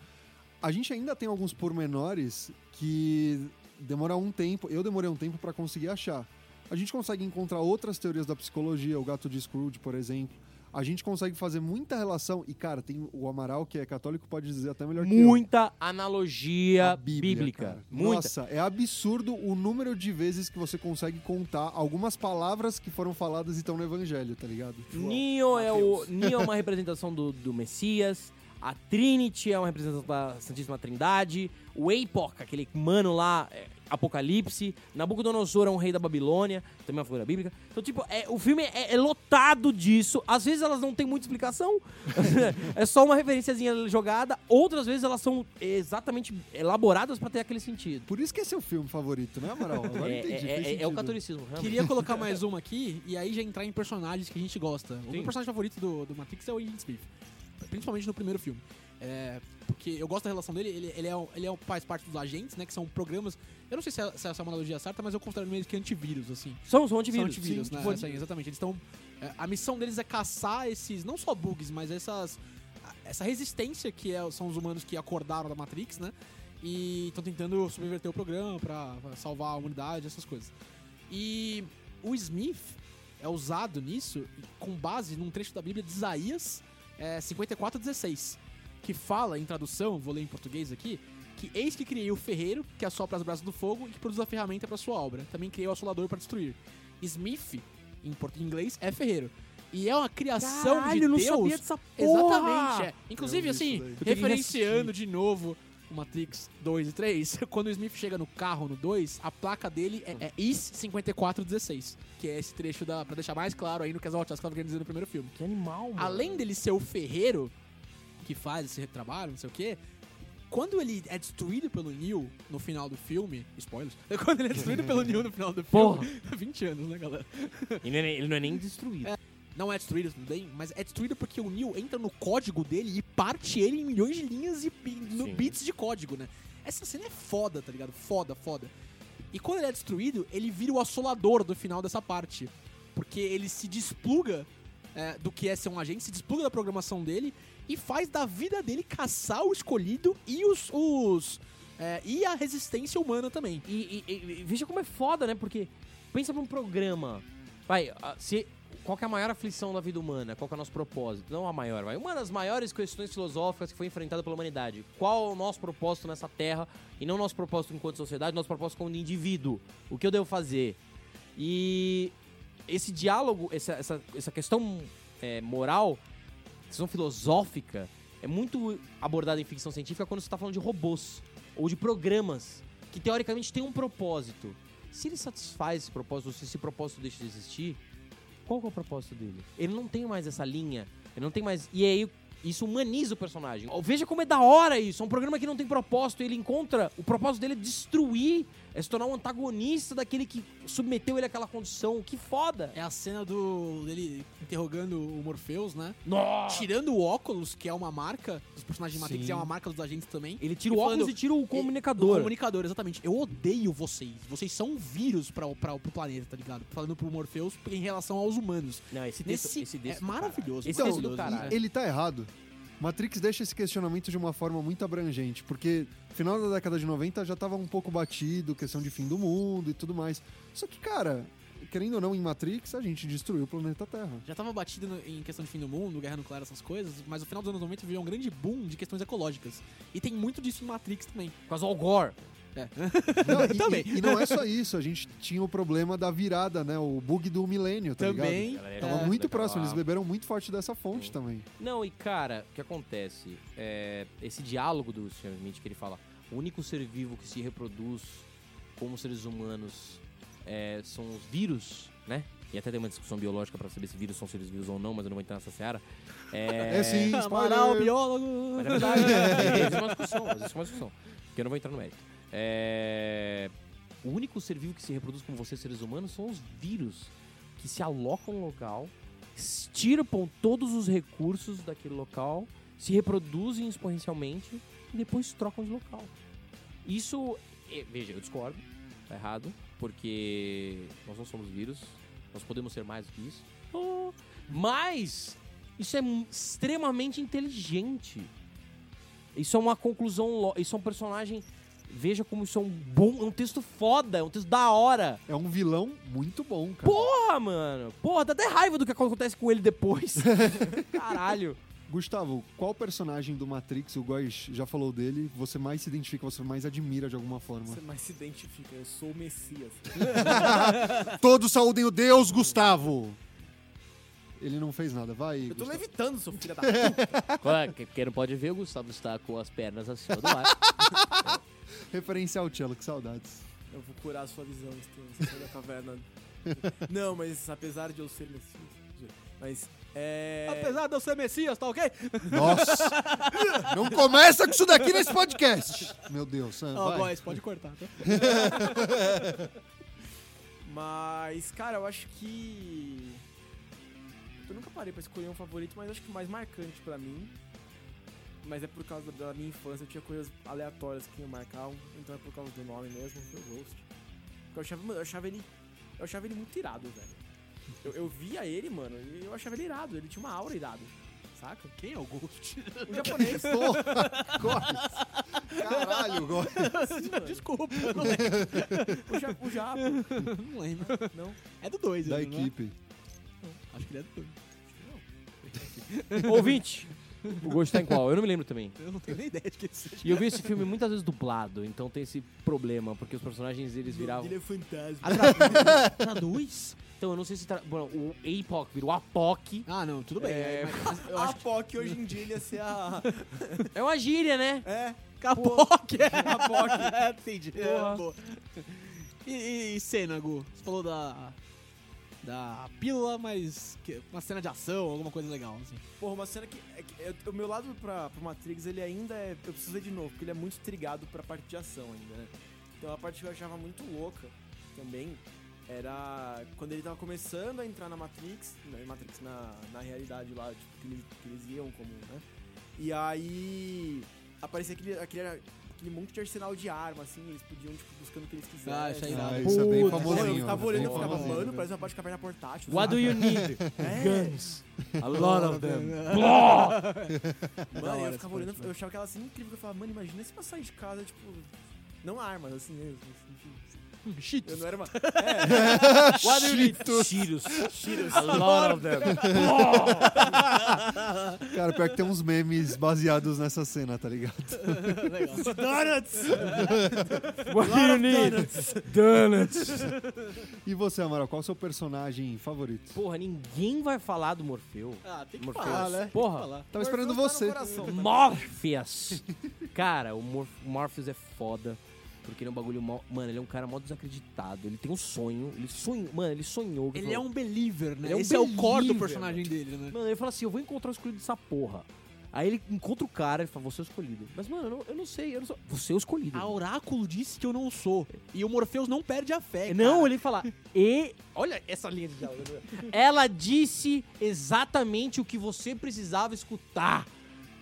A gente ainda tem alguns pormenores que demora um tempo, eu demorei um tempo pra conseguir achar. A gente consegue encontrar outras teorias da psicologia, o gato de Scrooge, por exemplo. A gente consegue fazer muita relação, e cara, tem o Amaral, que é católico, pode dizer até melhor que eu. Muita analogia Bíblia, bíblica. Muita. Nossa, é absurdo o número de vezes que você consegue contar algumas palavras que foram faladas e estão no evangelho, tá ligado? Neo é, o, Neo é uma <laughs> representação do, do Messias. A Trinity é uma representação da Santíssima Trindade. O Apoc, aquele mano lá, é Apocalipse. Nabucodonosor é um rei da Babilônia, também é uma figura bíblica. Então, tipo, é, o filme é, é lotado disso. Às vezes elas não têm muita explicação. <laughs> é só uma referenciazinha jogada. Outras vezes elas são exatamente elaboradas pra ter aquele sentido. Por isso que é seu filme favorito, né, Amaral? Agora É, entendi. é- é- é o catolicismo, realmente. Queria colocar mais uma aqui e aí já entrar em personagens que a gente gosta. O Sim. meu personagem favorito do, do Matrix é o Agent Smith. Principalmente no primeiro filme. É, porque eu gosto da relação dele, ele, ele, é, ele é, faz parte dos agentes, né? Que são programas. Eu não sei se, é- se essa é uma analogia certa, mas eu considero meio que antivírus, assim. São, são São antivírus. antivírus, Sim, né? Essa aí, exatamente. Eles estão. é, a missão deles é caçar esses. Não só bugs, mas essas. Essa resistência que é- são os humanos que acordaram da Matrix, né? E estão tentando subverter o programa pra, pra salvar a humanidade, essas coisas. E o Smith é usado nisso com base num trecho da Bíblia de Isaías é, 54,16, que fala, em tradução, vou ler em português aqui, que eis que criei o ferreiro, que assopra as brasas do fogo e que produz a ferramenta para sua obra. Também criei o assolador para destruir. Smith, em português inglês, é ferreiro. E é uma criação Caralho, de eu não Deus. sabia dessa porra! Exatamente, é. Inclusive, assim, referenciando de novo o Matrix 2 e 3, <laughs> quando o Smith chega no carro no 2, a placa dele é, é IS 5416, que é esse trecho da, pra deixar mais claro aí no que as Outcasts estavam querendo dizer no primeiro filme. Que animal, mano. Além dele ser o ferreiro que faz esse trabalho, não sei o quê, quando ele é destruído pelo Neo no final do filme, spoilers, <laughs> quando ele é destruído pelo Neo no final do Porra. <laughs> filme, 20 anos, né, galera? Ele não é, nem- ele não é nem destruído. Não é destruído, bem, mas é destruído porque o Neo entra no código dele e parte ele em milhões de linhas e, e no Sim. bits de código, né? Essa cena é foda, tá ligado? Foda, foda. E quando ele é destruído, ele vira o assolador do final dessa parte. Porque ele se despluga é, do que é ser um agente, se despluga da programação dele e faz da vida dele caçar o escolhido e os. os é, e a resistência humana também. E, e- e- veja como é foda, né? Porque pensa pra um programa. Vai, se, qual é a maior aflição da vida humana? Qual é o nosso propósito? Não a maior, vai. Uma das maiores questões filosóficas que foi enfrentada pela humanidade. Qual é o nosso propósito nessa terra? E não nosso propósito enquanto sociedade, nosso propósito como indivíduo. O que eu devo fazer? E esse diálogo, essa, essa, essa questão é, moral, questão filosófica, é muito abordada em ficção científica quando você está falando de robôs ou de programas que teoricamente têm um propósito. Se ele satisfaz esse propósito, ou se esse propósito deixa de existir, qual é o propósito dele? Ele não tem mais essa linha, ele não tem mais. E aí isso humaniza o personagem. Veja como é da hora isso. É um programa que não tem propósito. Ele encontra. O propósito dele é destruir, é se tornar um antagonista daquele que submeteu ele àquela condição. Que foda! É a cena do dele interrogando o Morpheus, né? Nossa! Tirando o óculos, que é uma marca dos personagens de Matrix, Sim. é uma marca dos agentes também. Ele tira o E óculos falando- e tira o O comunicador. comunicador, exatamente. Eu odeio vocês. Vocês são um vírus pra, pra, pro planeta, tá ligado? Falando pro Morpheus em relação aos humanos. Não, esse texto, Esse, esse texto é maravilhoso. Esse Então, texto do maravilhoso. caralho. Ele tá errado. Matrix deixa esse questionamento de uma forma muito abrangente, porque final da década de 90 já tava um pouco batido, questão de fim do mundo e tudo mais. Só que, cara, querendo ou não, em Matrix, a gente destruiu o planeta Terra. Já tava batido no- em questão de fim do mundo, guerra nuclear, essas coisas, mas o final dos anos 90 virou um grande boom de questões ecológicas. E tem muito disso em Matrix também. Por causa do Al Gore. Não, e, <laughs> Também. E, e não é só isso, a gente tinha o problema da virada, né? O bug do milênio, tá Também. ligado? Galera, Tava É. muito próximo, eles beberam muito forte dessa fonte também. Não, e cara, o que acontece? É, esse diálogo do Sr. Smith que ele fala: o único ser vivo que se reproduz como seres humanos é, são os vírus, né? E até tem uma discussão biológica pra saber se vírus são seres vivos ou não, mas eu não vou entrar nessa seara. É, É, sim, Amaral, <laughs> spoiler. biólogo. Mas é verdade. <laughs> existe uma discussão, existe uma discussão. Que eu não vou entrar no mérito. É, o único ser vivo que se reproduz como vocês, seres humanos, são os vírus que se alocam no local, extirpam todos os recursos daquele local, se reproduzem exponencialmente e depois trocam de local. Isso, é, veja, eu discordo, tá errado, porque nós não somos vírus, nós podemos ser mais do que isso. Mas isso é extremamente inteligente. Isso é uma conclusão. Isso é um personagem. Veja como isso é um bom. É um texto foda, é um texto da hora. É um vilão muito bom, cara. Porra, mano. Porra, dá até raiva do que acontece com ele depois. <laughs> Caralho. Gustavo, qual personagem do Matrix, o Góis já falou dele, você mais se identifica, você mais admira de alguma forma? Você mais se identifica, eu sou o Messias. <laughs> Todos saúdem o Deus, Gustavo! Ele não fez nada, vai. Eu tô Gustavo. levitando, seu filho da <laughs> puta. Que- Quem não pode ver, o Gustavo está com as pernas acima do ar. Referencial Cello, que saudades. Eu vou curar a sua visão, Estevam, da caverna. <laughs> Não, mas apesar de eu ser Messias. Mas, é. Apesar de eu ser Messias, tá ok? Nossa! <laughs> não começa com isso daqui nesse podcast! Meu Deus, ah, Ó, vai. boys, pode cortar, tá? <laughs> Mas, cara, eu acho que. Eu nunca parei pra escolher um favorito, mas acho que o mais marcante pra mim. Mas é por causa da minha infância, eu tinha coisas aleatórias que me marcavam, então é por causa do nome mesmo, foi o Ghost. Porque eu achava, mano, eu achava ele. Eu achava ele muito irado, velho. Eu, eu via ele, mano, e eu achava ele irado, ele tinha uma aura irado. Saca? Quem é o Ghost? O japonês. <laughs> Porra. Caralho, Góis. <laughs> Desculpa, eu não lembro. o, ja, o Japa. <laughs> Não lembro. Não. É do 2, Da né? equipe. Acho que ele é do 2. Ouvinte, o gosto tá em qual? Eu não me lembro também. Eu não tenho nem ideia de que seja. E eu vi esse filme muitas vezes dublado, então tem esse problema, porque os personagens eles viravam. Ele é fantasma. 2? <laughs> Então eu não sei se. Tra... Bom, o Apoc virou Apoc. Ah, não, tudo bem. É, mas eu a acho que POC hoje em dia ele ia ser a. <laughs> É uma gíria, né? É, Capoc <laughs> é. Capoc. Entendi. Porra. É, boa. E, e, e cena, Gu? Você falou da. Da pílula, mas. uma cena de ação, alguma coisa legal, assim. Porra, uma cena que. é eu- o meu lado pra, pro Matrix, ele ainda é. Eu preciso ver de novo, porque ele é muito trigado pra parte de ação ainda, né? Então a parte que eu achava muito louca também era quando ele tava começando a entrar na Matrix, na Matrix, na, na realidade lá, tipo, que eles, que eles iam como, né? E aí aparecia aquele, aquele, aquele monte de arsenal de arma, assim, eles podiam, tipo, buscando o que eles quisessem. Ah, isso aí Ah, irado. isso é bem famosinho. eu ficava olhando e ficava, mano, parece uma parte de caverna portátil. What do you need? <laughs> É. Guns. A lot of them. <laughs> Mano, eu ficava olhando, eu achava aquela assim incrível. Eu falava, mano, imagina se eu sair de casa, tipo, não armas, assim mesmo. Enfim, eu Cheetos. não era uma. <laughs> What do you need? Cheetos. Cheetos. A lot of them. <laughs> Cara, pior que tem uns memes baseados nessa cena, tá ligado? legal. <laughs> Donuts! What do you need? Donuts. E você, Amaral, qual é o seu personagem favorito? Porra, ninguém vai falar do Morfeu. Ah, tem que Morpheus. falar, né? Porra. Falar. Tava esperando Morpheus tá você. coração também. Morpheus. Cara, o Morph Morpheus é foda. Porque ele é um bagulho mó... Mano, ele é um cara mó desacreditado. Ele tem um sonho. Ele sonhou. Mano, ele sonhou. Ele falou, é um believer, né? Ele é um Esse é o core do believer, personagem dele, né? Mano, ele fala assim: eu vou encontrar o escolhido dessa porra. Aí ele encontra o cara e fala: você é o escolhido. Mas, mano, eu não, eu não sei, eu não sou. Você é o escolhido. A Oráculo disse que eu não sou. E o Morpheus não perde a fé. Não, cara. ele fala. <laughs> E. Olha essa linha de diálogo. Ela disse exatamente o que você precisava escutar.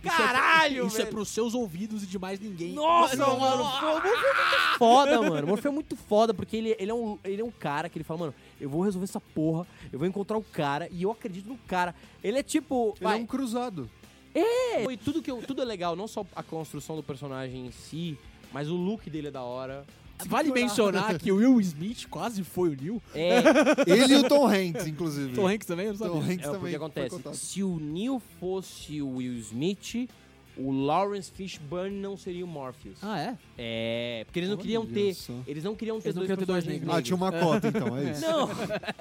Isso é- Caralho, Isso é velho. pros seus ouvidos e de mais ninguém. Nossa, Mano, mano, o Morfeu é muito foda, mano. O Morfeu é muito foda, porque ele, ele, é um, ele é um cara que ele fala, mano, eu vou resolver essa porra, eu vou encontrar o cara e eu acredito no cara. Ele é tipo. Ele vai, é um cruzado. E tudo, que eu- tudo é legal, não só a construção do personagem em si, mas o look dele é da hora. Vale mencionar que o Will Smith quase foi o Neil. É, <laughs> Ele e o Tom Hanks, inclusive. Tom Hanks também, eu não sabia. Tom Hanks é o também que foi acontece. Se o Neil fosse o Will Smith, o Lawrence Fishburne não seria o Morpheus. Ah, é? É, porque eles não Olha queriam ter. só. Eles não queriam ter Eles não dois queriam ter dois negros. Ah, tinha uma cota então, é isso. Não,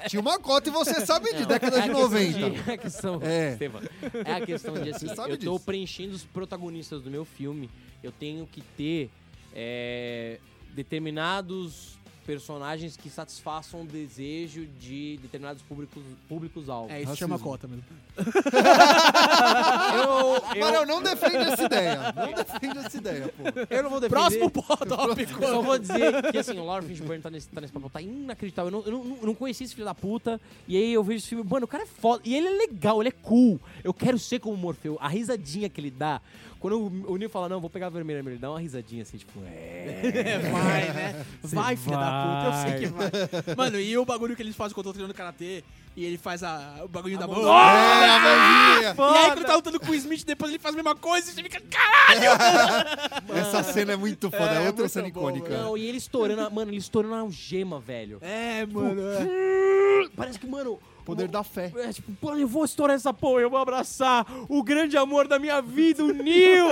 Tinha uma cota e você sabe de Não, década é de a questão 90. de- é a questão, É. Estevam, é a questão de assim, eu tô disso. preenchendo os protagonistas do meu filme, eu tenho que ter é, determinados personagens que satisfaçam o desejo de determinados públicos, públicos alvos. É, isso Racismo. chama cota mesmo. <laughs> eu, Marão, não defende essa ideia. Não defende essa ideia, pô. eu não vou defender. Próximo tópico. Eu só vou dizer que assim, o Lawrence Fishburne tá nesse, tá nesse papel, tá inacreditável. Eu não, eu, não, eu não conhecia esse filho da puta. E aí eu vejo esse filme, mano, o cara é foda. E ele é legal, ele é cool. Eu quero ser como o Morfeu. A risadinha que ele dá. Quando o, o Neil fala, não, vou pegar a vermelha, ele dá uma risadinha assim, tipo, é. vai, né? <laughs> Vai, filha da puta, eu sei que vai. Mano, e o bagulho que eles fazem quando eu tô treinando karatê, e ele faz a, o bagulho da mão. É, a mãozinha. E aí, quando tá lutando com o Smith, depois ele faz a mesma coisa e você fica, caralho! <laughs> Essa cena é muito foda, é, É, outra cena bom, icônica. Não, e ele estourando, a- mano, ele estourando a algema, velho. É, mano. é. <laughs> Parece que, mano. Poder da fé. É tipo, pô, eu vou estourar essa porra, eu vou abraçar o grande amor da minha vida, o Nil!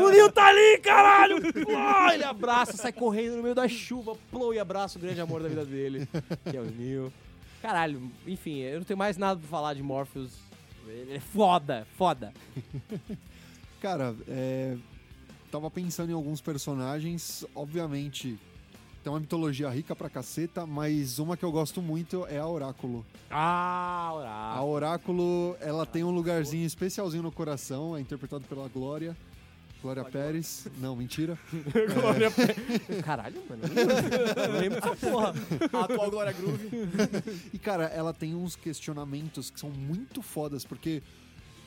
O Nil tá ali, caralho! Plô, ele abraça, sai correndo no meio da chuva, plô, e abraça o grande amor da vida dele, que é o Nil. Caralho, enfim, eu não tenho mais nada pra falar de Morpheus. Ele é foda, foda. Cara, é, tava pensando em alguns personagens, obviamente tem uma mitologia rica pra caceta, mas uma que eu gosto muito é a Oráculo. Ah, A orar. Oráculo, ela tem um lugarzinho especialzinho no coração, é interpretado pela Glória. Glória Pérez. Não, mentira. <laughs> Caralho, mano. eu não lembro- eu lembro dessa porra. A atual Glória Groove. E, cara, ela tem uns questionamentos que são muito fodas, porque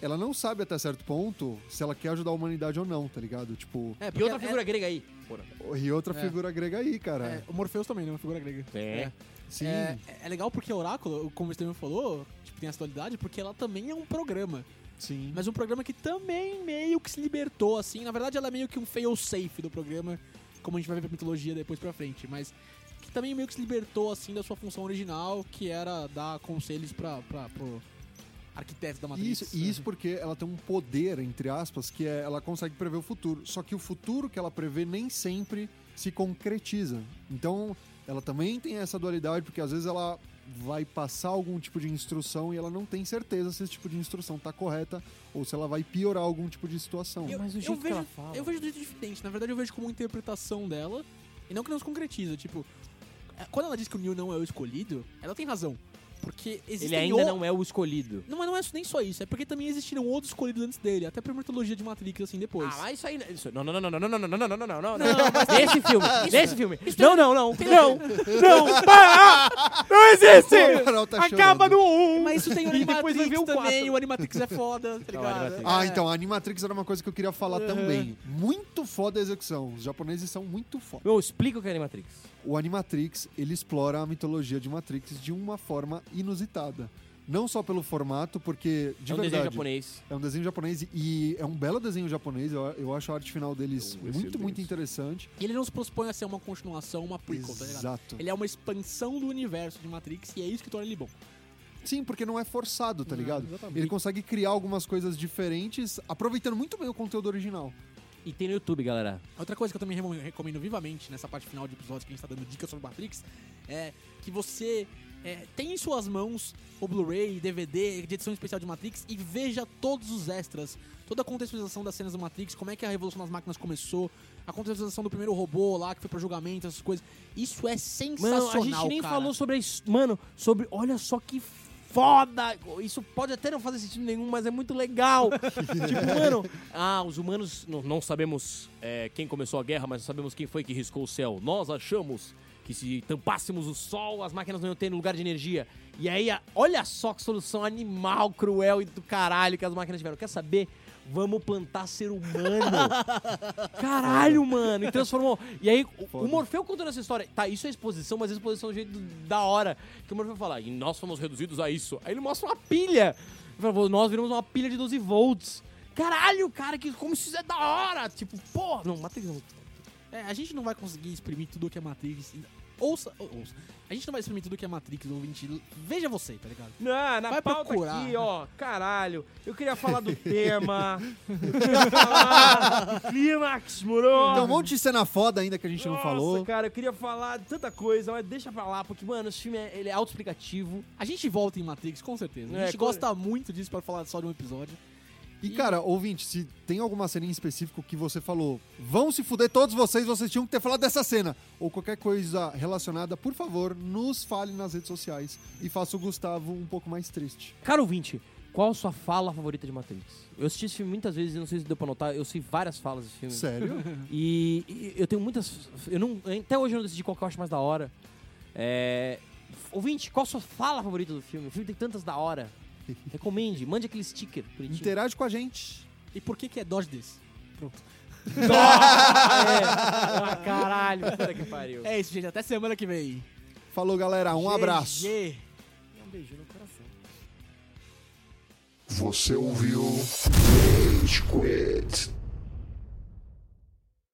ela não sabe até certo ponto se ela quer ajudar a humanidade ou não, tá ligado? Tipo, É, E porque outra é- figura grega aí. Porra. e outra É. figura grega aí, cara. É, o Morpheus também, né? Uma figura grega. É. Sim. É, é legal porque a Oráculo, como o Steven falou, tipo, tem essa dualidade, porque ela também é um programa. Sim. Mas um programa que também meio que se libertou, assim. Na verdade, ela é meio que um fail-safe do programa, como a gente vai ver pra mitologia depois pra frente. Mas que também meio que se libertou, assim, da sua função original, que era dar conselhos pra, pra, pro arquiteto da Matrix. Isso, e isso porque ela tem um poder, entre aspas, que é ela consegue prever o futuro. Só que o futuro que ela prevê nem sempre se concretiza. Então, ela também tem essa dualidade, porque às vezes ela vai passar algum tipo de instrução e ela não tem certeza se esse tipo de instrução tá correta ou se ela vai piorar algum tipo de situação. Eu, Mas o eu jeito que vejo, ela fala. Eu vejo de jeito diferente. Na verdade, eu vejo como uma interpretação dela e não que não se concretiza. Tipo, é, quando ela diz que o Neo não é o escolhido, ela tem razão. Porque existem Ele ainda o- não é o escolhido. Não, mas não é nem só isso, é porque também existiram outros escolhidos antes dele, até pra mitologia de Matrix, assim, depois. Ah, mas isso aí. Isso, não, não, não, não, não, não, não, não, não, não, não, não, Não, Nesse filme, nesse filme. isso Não, não, não, não, não, para! Não existe! O tá Acaba no 1! Mas isso tem o E Animatrix o também, quatro. o Animatrix é foda, tá Não, ligado? Animatrix. Ah, É. então, a Animatrix era uma coisa que eu queria falar também. Muito foda a execução. Os japoneses são muito foda. Meu, explica o que é Animatrix. O Animatrix, ele explora a mitologia de Matrix de uma forma inusitada. Não só pelo formato, porque, de é um verdade, desenho japonês. é um desenho japonês e é um belo desenho japonês. Eu, eu acho a arte final deles É um muito, muito interessante. E ele não se propõe a ser uma continuação, uma prequel, tá ligado? Exato. Ele é uma expansão do universo de Matrix e é isso que torna ele bom. Sim, porque não é forçado, tá ligado? exatamente. Ele consegue criar algumas coisas diferentes, aproveitando muito bem o conteúdo original. E tem no YouTube, galera. Outra coisa que eu também recomendo vivamente nessa parte final de episódios que a gente tá dando dicas sobre Matrix é que você é, tenha em suas mãos o Blu-ray, DVD de edição especial de Matrix e veja todos os extras, toda a contextualização das cenas do Matrix, como é que a revolução das máquinas começou, a contextualização do primeiro robô lá que foi pro julgamento, essas coisas. Isso é sensacional, Mano, a gente nem cara. falou sobre isso. Mano, sobre. Olha só que foda! Isso pode até não fazer sentido nenhum, mas é muito legal. <laughs> tipo, mano. Ah, os humanos. Não, não sabemos é, quem começou a guerra, mas sabemos quem foi que riscou o céu. Nós achamos que se tampássemos o sol, as máquinas não iam ter lugar de energia. E aí, olha só que solução animal, cruel e do caralho que as máquinas tiveram. Quer saber? Vamos plantar ser humano. <laughs> Caralho, mano. E transformou. E aí, o- o Foda. Morfeu contando essa história. Tá, isso é exposição, mas é exposição do jeito da hora. Que o Morfeu fala, e nós fomos reduzidos a isso. Aí ele mostra uma pilha. Ele fala, nós viramos uma pilha de 12 volts. Caralho, cara, que, como isso é da hora. Tipo, porra. Não, Matrix não. É, a gente não vai conseguir exprimir tudo que é Matrix. Ouça, ou- ouça. A gente não vai exprimir tudo que é Matrix, ouvinte. Veja você, tá ligado? Não, na Vai pauta procurar. aqui, ó. Caralho. Eu queria falar do <laughs> tema. Eu <laughs> queria falar do clímax, moro? Tem um monte de cena foda ainda que a gente não Nossa, falou. cara, eu queria falar de tanta coisa, mas deixa pra lá, porque, mano, esse filme é, ele é autoexplicativo. A gente volta em Matrix, com certeza. A É, gente co- gosta muito disso pra falar só de um episódio. E, cara, ouvinte, se tem alguma cena em específico que você falou, vão se fuder todos vocês, vocês tinham que ter falado dessa cena, ou qualquer coisa relacionada, por favor, nos fale nas redes sociais e faça o Gustavo um pouco mais triste. Cara ouvinte, qual a sua fala favorita de Matrix? Eu assisti esse filme muitas vezes e não sei se deu pra notar, eu sei várias falas desse filme. Sério? <laughs> E, e eu tenho muitas. Eu não, até hoje eu não decidi qual que eu acho mais da hora. É, ouvinte, qual a sua fala favorita do filme? O filme tem tantas da hora. Recomende, mande aquele sticker bonitinho. Interage com a gente. E por que que é Dodge desse? Pronto. <laughs> É. Ah, caralho. Puta que pariu. É isso, gente. Até semana que vem. Falou, galera. Um abraço. E um beijinho no coração. Você ouviu Rage Quit.